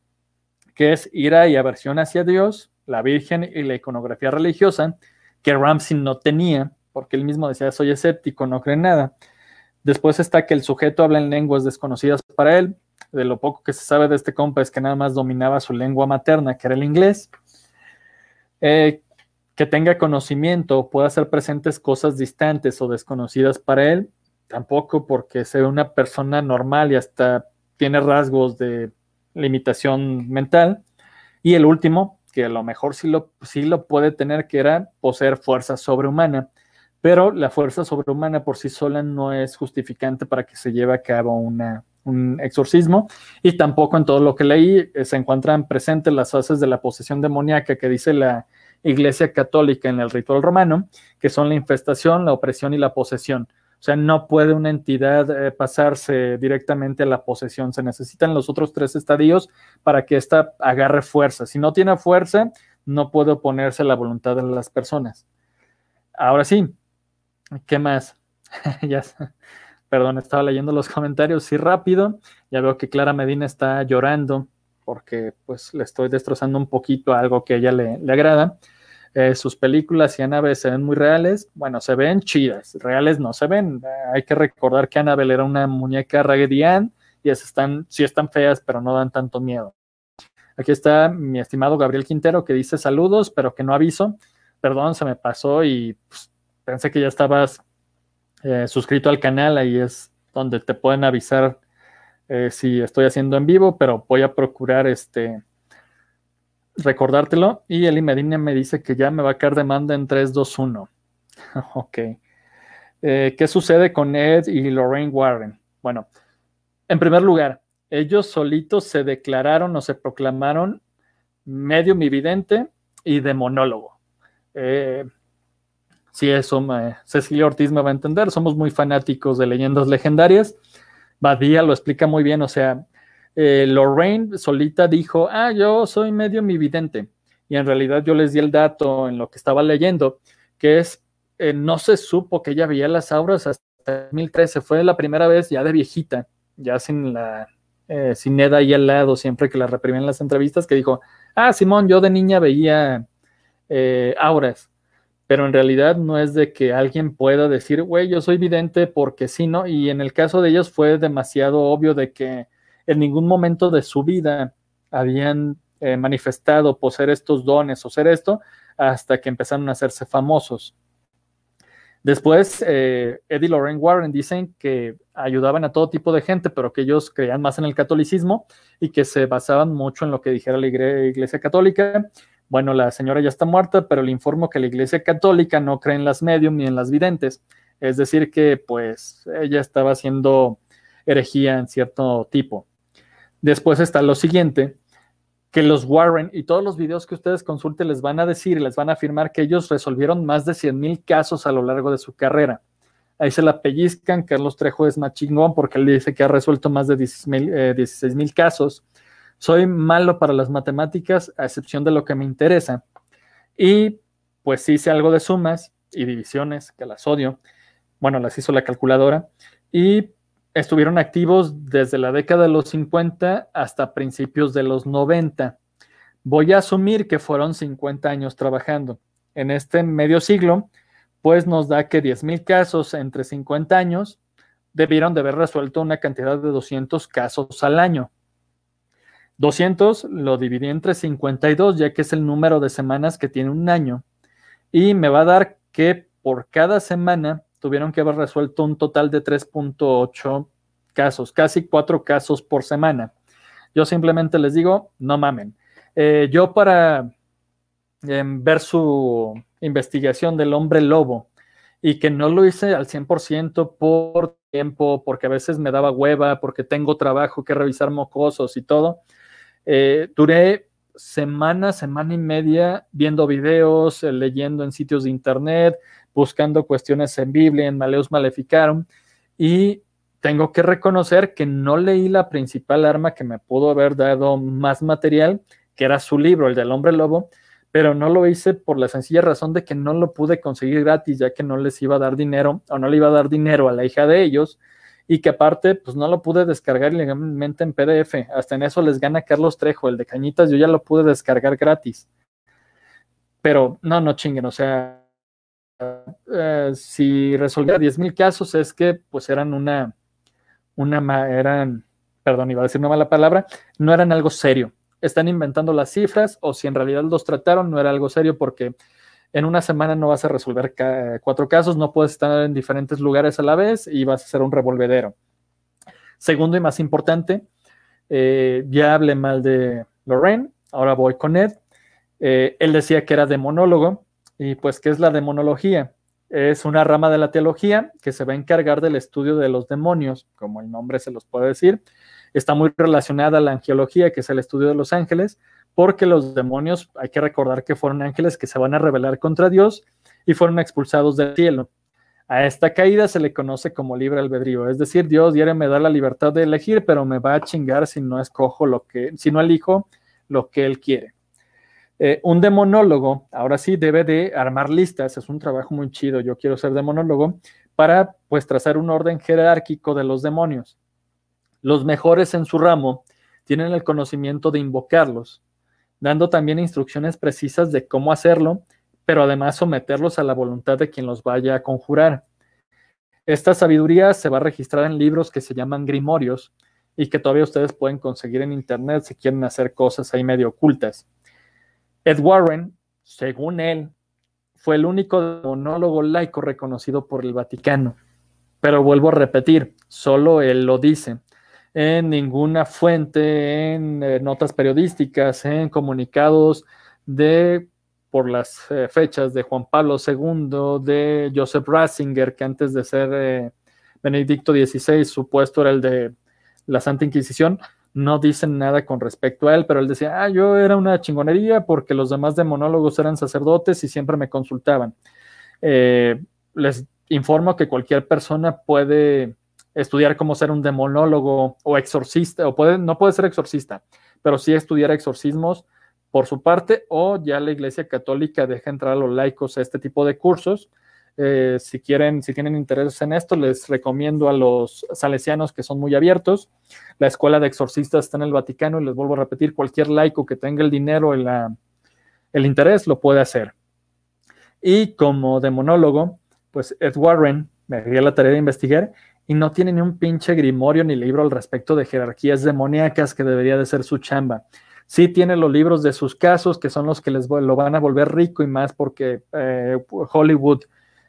A: que es ira y aversión hacia Dios, la Virgen y la iconografía religiosa, que Ramsey no tenía, porque él mismo decía, soy escéptico, no cree en nada. Después está que el sujeto habla en lenguas desconocidas para él. De lo poco que se sabe de este compa es que nada más dominaba su lengua materna, que era el inglés. Eh, que tenga conocimiento, pueda hacer presentes cosas distantes o desconocidas para él. Tampoco porque sea una persona normal y hasta tiene rasgos de limitación mental. Y el último, que a lo mejor sí lo, sí lo puede tener, que era poseer fuerza sobrehumana pero la fuerza sobrehumana por sí sola no es justificante para que se lleve a cabo un exorcismo y tampoco en todo lo que leí eh, se encuentran presentes las fases de la posesión demoníaca que dice la Iglesia Católica en el ritual romano, que son la infestación, la opresión y la posesión. O sea, no puede una entidad eh, pasarse directamente a la posesión. Se necesitan los otros tres estadios para que ésta agarre fuerza. Si no tiene fuerza, no puede oponerse a la voluntad de las personas. Ahora sí, ¿Qué más? ya, perdón, estaba leyendo los comentarios, sí rápido. Ya veo que Clara Medina está llorando porque pues le estoy destrozando un poquito algo que a ella le, agrada. Eh, sus películas y Annabelle se ven muy reales. Bueno, se ven chidas, reales no se ven. hay que recordar que Annabelle era una muñeca Raggedy y esas están, sí están feas, pero no dan tanto miedo. Aquí está mi estimado Gabriel Quintero que dice saludos, pero que no aviso. Perdón, se me pasó y pues, pensé que ya estabas eh, suscrito al canal, ahí es donde te pueden avisar eh, si estoy haciendo en vivo, pero voy a procurar este recordártelo. Y Eli Medina me dice que ya me va a caer demanda en 3, 2, 1. ok. Eh, ¿Qué sucede con Ed y Lorraine Warren? Bueno, en primer lugar, ellos solitos se declararon o se proclamaron medio vidente y de monólogo. Eh, Sí, eso Cecilia Ortiz me va a entender. Somos muy fanáticos de leyendas legendarias. Badía lo explica muy bien. O sea, eh, Lorraine solita dijo, ah, yo soy medio mi vidente. Y en realidad yo les di el dato en lo que estaba leyendo, que es, eh, no se supo que ella veía las auras hasta 2013. Fue la primera vez ya de viejita, ya sin la, eh, sin ahí al lado, siempre que la reprimían las entrevistas, que dijo, ah, Simón, yo de niña veía auras pero en realidad no es de que alguien pueda decir, güey, yo soy vidente porque sí, ¿no? Y en el caso de ellos fue demasiado obvio de que en ningún momento de su vida habían eh, manifestado poseer estos dones o ser esto hasta que empezaron a hacerse famosos. Después, eh, Eddie Lorraine Warren dicen que ayudaban a todo tipo de gente, pero que ellos creían más en el catolicismo y que se basaban mucho en lo que dijera la Iglesia Católica bueno, la señora ya está muerta, pero le informo que la Iglesia Católica no cree en las medium ni en las videntes. Es decir, que pues ella estaba haciendo herejía en cierto tipo. Después está lo siguiente, que los Warren y todos los videos que ustedes consulten les van a decir les van a afirmar que ellos resolvieron más de 100 mil casos a lo largo de su carrera. Ahí se la pellizcan, Carlos Trejo es más chingón porque él dice que ha resuelto más de 16 mil casos. Soy malo para las matemáticas, a excepción de lo que me interesa. Y pues hice algo de sumas y divisiones, que las odio. Bueno, las hizo la calculadora. Y estuvieron activos desde la década de los 50 hasta principios de los 90. Voy a asumir que fueron 50 años trabajando. En este medio siglo, pues nos da que 10.000 casos entre 50 años debieron de haber resuelto una cantidad de 200 casos al año. 200 lo dividí entre 52, ya que es el número de semanas que tiene un año. Y me va a dar que por cada semana tuvieron que haber resuelto un total de 3.8 casos, casi 4 casos por semana. Yo simplemente les digo, no mamen. Eh, yo para em, ver su investigación del hombre lobo y que no lo hice al 100% por tiempo, porque a veces me daba hueva, porque tengo trabajo que revisar mocosos y todo, eh, duré semana, semana y media viendo videos, eh, leyendo en sitios de internet, buscando cuestiones en Biblia, en Maleus Maleficarum, y tengo que reconocer que no leí la principal arma que me pudo haber dado más material, que era su libro, el del hombre lobo, pero no lo hice por la sencilla razón de que no lo pude conseguir gratis, ya que no les iba a dar dinero o no le iba a dar dinero a la hija de ellos y que aparte, pues no lo pude descargar ilegalmente en PDF. Hasta en eso les gana Carlos Trejo, el de Cañitas, yo ya lo pude descargar gratis. Pero no, no chinguen, o sea, eh, si resolvía 10 mil casos es que pues eran una, una, eran, perdón, iba a decir una mala palabra, no eran algo serio. Están inventando las cifras o si en realidad los trataron, no era algo serio porque en una semana no vas a resolver cuatro casos, no puedes estar en diferentes lugares a la vez y vas a ser un revolvedero. Segundo y más importante, eh, ya hablé mal de Lorraine, ahora voy con Ed. Eh, él decía que era demonólogo, y pues, ¿qué es la demonología? Es una rama de la teología que se va a encargar del estudio de los demonios, como el nombre se los puede decir. Está muy relacionada a la angiología, que es el estudio de los ángeles, porque los demonios, hay que recordar que fueron ángeles que se van a rebelar contra Dios y fueron expulsados del cielo. A esta caída se le conoce como libre albedrío, es decir, Dios diario me da la libertad de elegir, pero me va a chingar si no escojo lo que, si no elijo lo que él quiere. Eh, un demonólogo, ahora sí, debe de armar listas, es un trabajo muy chido, yo quiero ser demonólogo, para pues trazar un orden jerárquico de los demonios. Los mejores en su ramo tienen el conocimiento de invocarlos, dando también instrucciones precisas de cómo hacerlo, pero además someterlos a la voluntad de quien los vaya a conjurar. Esta sabiduría se va a registrar en libros que se llaman grimorios y que todavía ustedes pueden conseguir en internet si quieren hacer cosas ahí medio ocultas. Ed Warren, según él, fue el único monólogo laico reconocido por el Vaticano. Pero vuelvo a repetir, solo él lo dice en ninguna fuente, en eh, notas periodísticas, en comunicados de por las eh, fechas de Juan Pablo II, de Joseph Ratzinger, que antes de ser eh, Benedicto XVI, supuesto era el de la Santa Inquisición, no dicen nada con respecto a él, pero él decía, ah, yo era una chingonería porque los demás demonólogos eran sacerdotes y siempre me consultaban. les informo que cualquier persona puede estudiar cómo ser un demonólogo o exorcista, o puede, no puede ser exorcista, pero sí estudiar exorcismos por su parte, o ya la Iglesia Católica deja entrar a los laicos a este tipo de cursos. Eh, si quieren, si tienen interés en esto, les recomiendo a los salesianos que son muy abiertos. La escuela de exorcistas está en el Vaticano y les vuelvo a repetir, cualquier laico que tenga el dinero y el interés lo puede hacer. Y como demonólogo, pues Ed Warren me dio la tarea de investigar y no tiene ni un pinche grimorio ni libro al respecto de jerarquías demoníacas que debería de ser su chamba. Sí tiene los libros de sus casos, que son los que les lo van a volver rico y más porque eh, Hollywood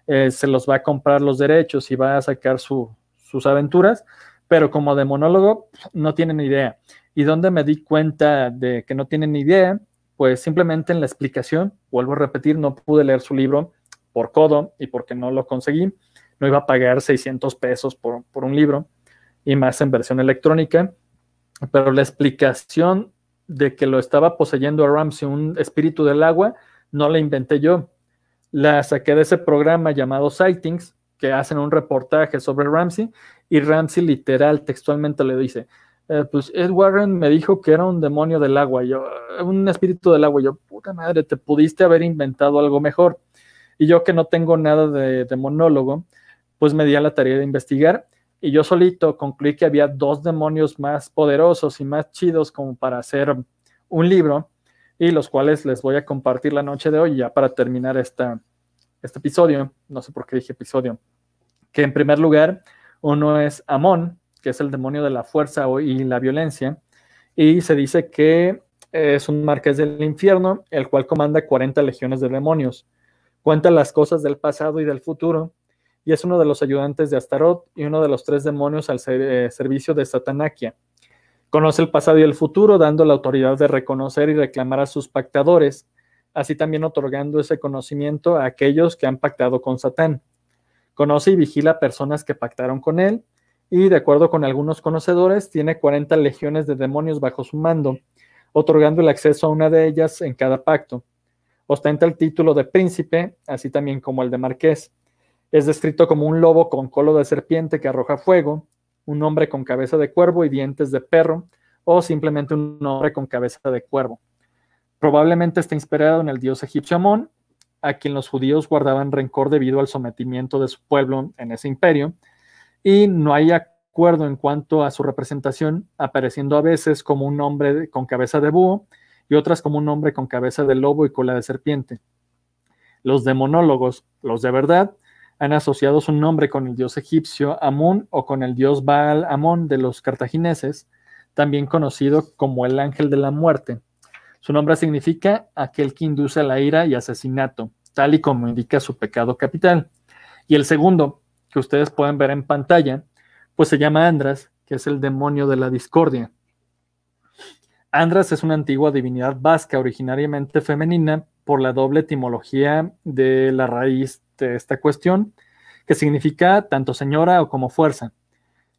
A: eh, se los va a comprar los derechos y va a sacar sus aventuras, pero como demonólogo no tienen idea. ¿Y dónde me di cuenta de que no tienen idea? Pues simplemente en la explicación, vuelvo a repetir, no pude leer su libro por codo y porque no lo conseguí no iba a pagar 600 pesos por, un libro y más en versión electrónica, pero la explicación de que lo estaba poseyendo a Ramsey un espíritu del agua, no la inventé yo. La saqué de ese programa llamado Sightings, que hacen un reportaje sobre Ramsey, y Ramsey literal, textualmente le dice, eh, pues Ed Warren me dijo que era un demonio del agua, yo, un espíritu del agua, yo, puta madre, te pudiste haber inventado algo mejor. Y yo que no tengo nada de, de monólogo, pues me di a la tarea de investigar y yo solito concluí que había dos demonios más poderosos y más chidos como para hacer un libro, y los cuales les voy a compartir la noche de hoy ya para terminar esta, este episodio. No sé por qué dije episodio. Que en primer lugar, uno es Amón, que es el demonio de la fuerza y la violencia, y se dice que es un marqués del infierno, el cual comanda 40 legiones de demonios. Cuenta las cosas del pasado y del futuro, y es uno de los ayudantes de Astaroth y uno de los tres demonios al eh, servicio de Satanakia. Conoce el pasado y el futuro, dando la autoridad de reconocer y reclamar a sus pactadores, así también otorgando ese conocimiento a aquellos que han pactado con Satán. Conoce y vigila a personas que pactaron con él, y de acuerdo con algunos conocedores, tiene 40 legiones de demonios bajo su mando, otorgando el acceso a una de ellas en cada pacto. Ostenta el título de príncipe, así también como el de marqués. Es descrito como un lobo con colo de serpiente que arroja fuego, un hombre con cabeza de cuervo y dientes de perro, o simplemente un hombre con cabeza de cuervo. Probablemente está inspirado en el dios egipcio Amón, a quien los judíos guardaban rencor debido al sometimiento de su pueblo en ese imperio, y no hay acuerdo en cuanto a su representación, apareciendo a veces como un hombre con cabeza de búho y otras como un hombre con cabeza de lobo y cola de serpiente. Los demonólogos, los de verdad, han asociado su nombre con el dios egipcio Amón o con el dios Baal Amón de los cartagineses, también conocido como el ángel de la muerte. Su nombre significa aquel que induce a la ira y asesinato, tal y como indica su pecado capital. Y el segundo, que ustedes pueden ver en pantalla, pues se llama Andras, que es el demonio de la discordia. Andras es una antigua divinidad vasca originariamente femenina por la doble etimología de la raíz de esta cuestión, que significa tanto señora o como fuerza.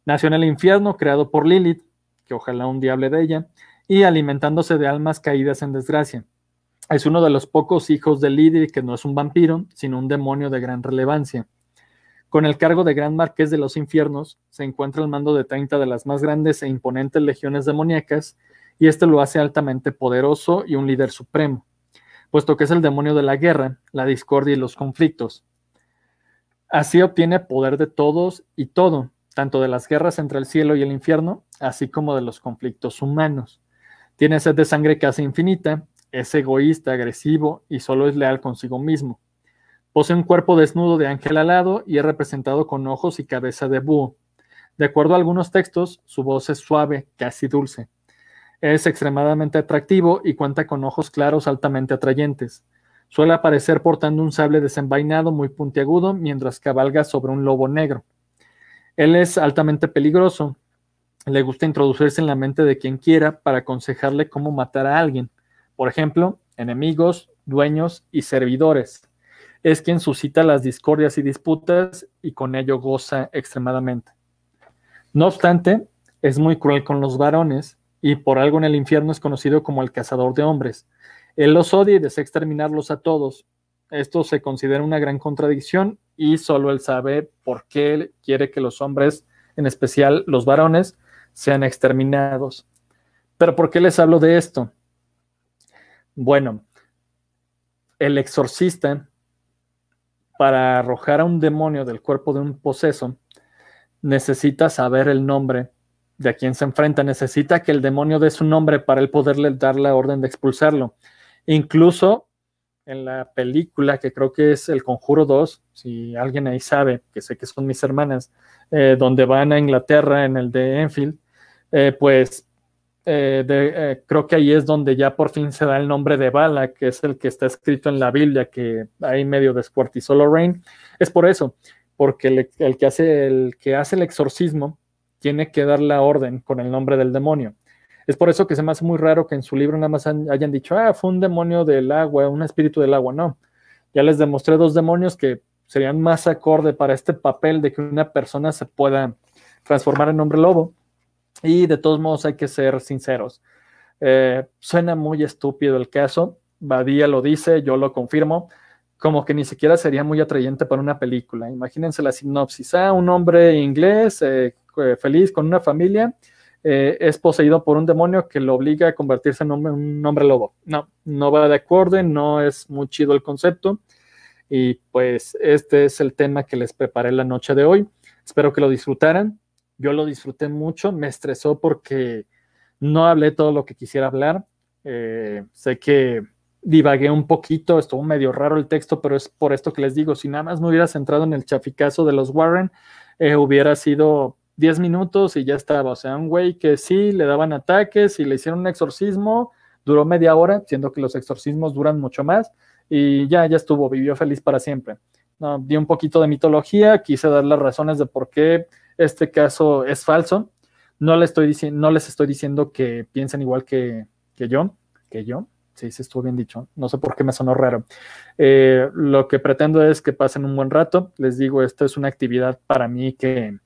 A: Nació en el infierno, creado por Lilith, que ojalá un diable de ella, y alimentándose de almas caídas en desgracia. Es uno de los pocos hijos de Lilith que no es un vampiro, sino un demonio de gran relevancia. Con el cargo de Gran Marqués de los Infiernos, se encuentra al mando de 30 de las más grandes e imponentes legiones demoníacas, y esto lo hace altamente poderoso y un líder supremo, puesto que es el demonio de la guerra, la discordia y los conflictos. Así obtiene poder de todos y todo, tanto de las guerras entre el cielo y el infierno, así como de los conflictos humanos. Tiene sed de sangre casi infinita, es egoísta, agresivo y solo es leal consigo mismo. Posee un cuerpo desnudo de ángel alado y es representado con ojos y cabeza de búho. De acuerdo a algunos textos, su voz es suave, casi dulce. Es extremadamente atractivo y cuenta con ojos claros altamente atrayentes. Suele aparecer portando un sable desenvainado muy puntiagudo mientras cabalga sobre un lobo negro. Él es altamente peligroso. Le gusta introducirse en la mente de quien quiera para aconsejarle cómo matar a alguien. Por ejemplo, enemigos, dueños y servidores es quien suscita las discordias y disputas y con ello goza extremadamente. No obstante, es muy cruel con los varones y por algo en el infierno es conocido como el cazador de hombres. Él los odia y desea exterminarlos a todos. Esto se considera una gran contradicción y solo él sabe por qué quiere que los hombres, en especial los varones, sean exterminados. Pero ¿por qué les hablo de esto? Bueno, el exorcista para arrojar a un demonio del cuerpo de un poseso, necesita saber el nombre de a quien se enfrenta, necesita que el demonio dé su nombre para él poderle dar la orden de expulsarlo. Incluso en la película, que creo que es El Conjuro 2, si alguien ahí sabe, que sé que son mis hermanas, eh, donde van a Inglaterra en el de Enfield, eh, pues eh, creo que ahí es donde ya por fin se da el nombre de Bala, que es el que está escrito en la Biblia, que ahí medio descuartizó Lorraine. Es por eso, porque el, que hace, el que hace el exorcismo tiene que dar la orden con el nombre del demonio. Es por eso que se me hace muy raro que en su libro nada más hayan dicho, ah, fue un demonio del agua, un espíritu del agua. No, ya les demostré dos demonios que serían más acorde para este papel de que una persona se pueda transformar en hombre lobo. Y de todos modos hay que ser sinceros. Eh, suena muy estúpido el caso, Badía lo dice, yo lo confirmo, como que ni siquiera sería muy atrayente para una película. Imagínense la sinopsis. Ah, un hombre inglés eh, feliz con una familia eh, es poseído por un demonio que lo obliga a convertirse en un hombre lobo. No, no va de acuerdo, no es muy chido el concepto. Y pues este es el tema que les preparé la noche de hoy. Espero que lo disfrutaran. Yo lo disfruté mucho, me estresó porque no hablé todo lo que quisiera hablar, Eh, sé que divagué un poquito, estuvo medio raro el texto, pero es por esto que les digo, si nada más me hubiera centrado en el chaficazo de los Warren, eh, hubiera sido 10 minutos y ya estaba. O sea, un güey que sí le daban ataques y le hicieron un exorcismo, duró media hora, siendo que los exorcismos duran mucho más, y ya, ya estuvo, vivió feliz para siempre. No, di un poquito de mitología, quise dar las razones de por qué este caso es falso. No, estoy no les estoy diciendo que piensen igual que, que yo, que yo, sí, sí estuvo bien dicho, no sé por qué me sonó raro. Eh, lo que pretendo es que pasen un buen rato, les digo, esto es una actividad para mí que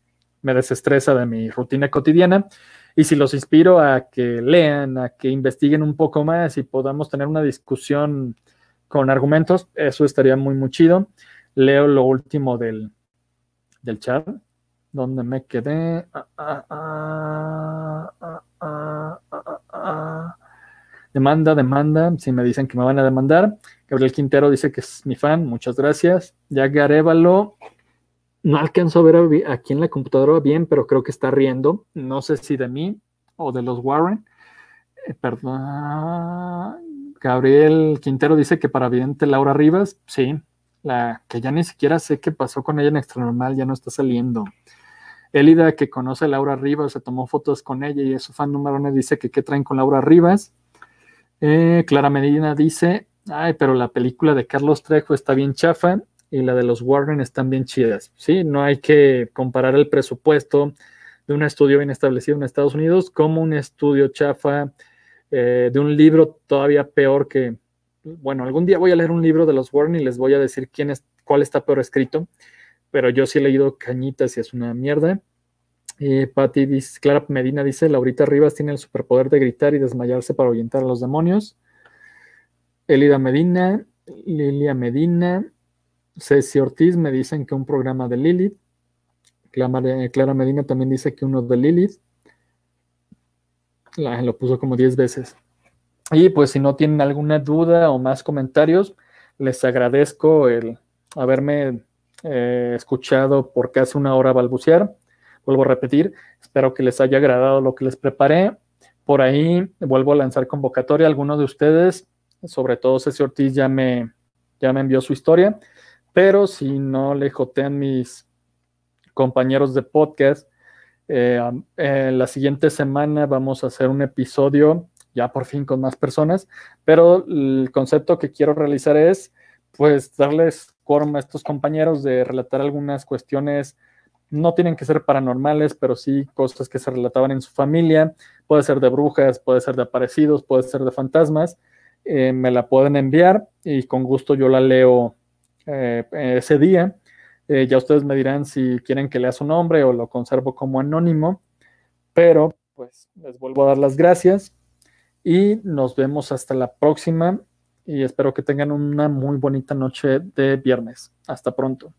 A: me desestresa de mi rutina cotidiana. Y si los inspiro a que lean, a que investiguen un poco más y podamos tener una discusión con argumentos, eso estaría muy, muy chido. Leo lo último del, del chat, donde me quedé. demanda, demanda. Si me dicen que me van a demandar. Gabriel Quintero dice que es mi fan, muchas gracias. Ya Garevalo no alcanzo a ver aquí en la computadora bien, pero creo que está riendo. No sé si de mí o de los Warren. Eh, perdón. Gabriel Quintero dice que para vidente Laura Rivas, sí, la que ya ni siquiera sé qué pasó con ella en Extra Normal, ya no está saliendo. Elida, que conoce a Laura Rivas, se tomó fotos con ella y es su fan número uno, dice que qué traen con Laura Rivas. Eh, Clara Medina dice, ay, pero la película de Carlos Trejo está bien chafa y la de los Warren están bien chidas. Sí, no hay que comparar el presupuesto de un estudio bien establecido en Estados Unidos como un estudio chafa eh, de un libro todavía peor que, bueno, algún día voy a leer un libro de los Warren y les voy a decir quién es, cuál está peor escrito, pero yo sí he leído Cañitas y es una mierda. Patty dice, Clara Medina dice, Laurita Rivas tiene el superpoder de gritar y desmayarse para ahuyentar a los demonios. Elida Medina, Lilia Medina, Ceci Ortiz me dicen que un programa de Lilith. Clara Medina también dice que uno de Lilith. lo puso como 10 veces. Y pues si no tienen alguna duda o más comentarios, les agradezco el haberme eh, escuchado por casi una hora balbucear. Vuelvo a repetir, espero que les haya agradado lo que les preparé. Por ahí vuelvo a lanzar convocatoria. Algunos de ustedes, sobre todo Ceci Ortiz, ya me, ya me envió su historia. Pero si no le jotean mis compañeros de podcast, eh, la siguiente semana vamos a hacer un episodio ya por fin con más personas, pero el concepto que quiero realizar es pues darles forma a estos compañeros de relatar algunas cuestiones, no tienen que ser paranormales, pero sí cosas que se relataban en su familia, puede ser de brujas, puede ser de aparecidos, puede ser de fantasmas, eh, me la pueden enviar y con gusto yo la leo eh, ese día. Eh, ya ustedes me dirán si quieren que lea su nombre o lo conservo como anónimo, pero pues les vuelvo a dar las gracias y nos vemos hasta la próxima y espero que tengan una muy bonita noche de viernes. Hasta pronto.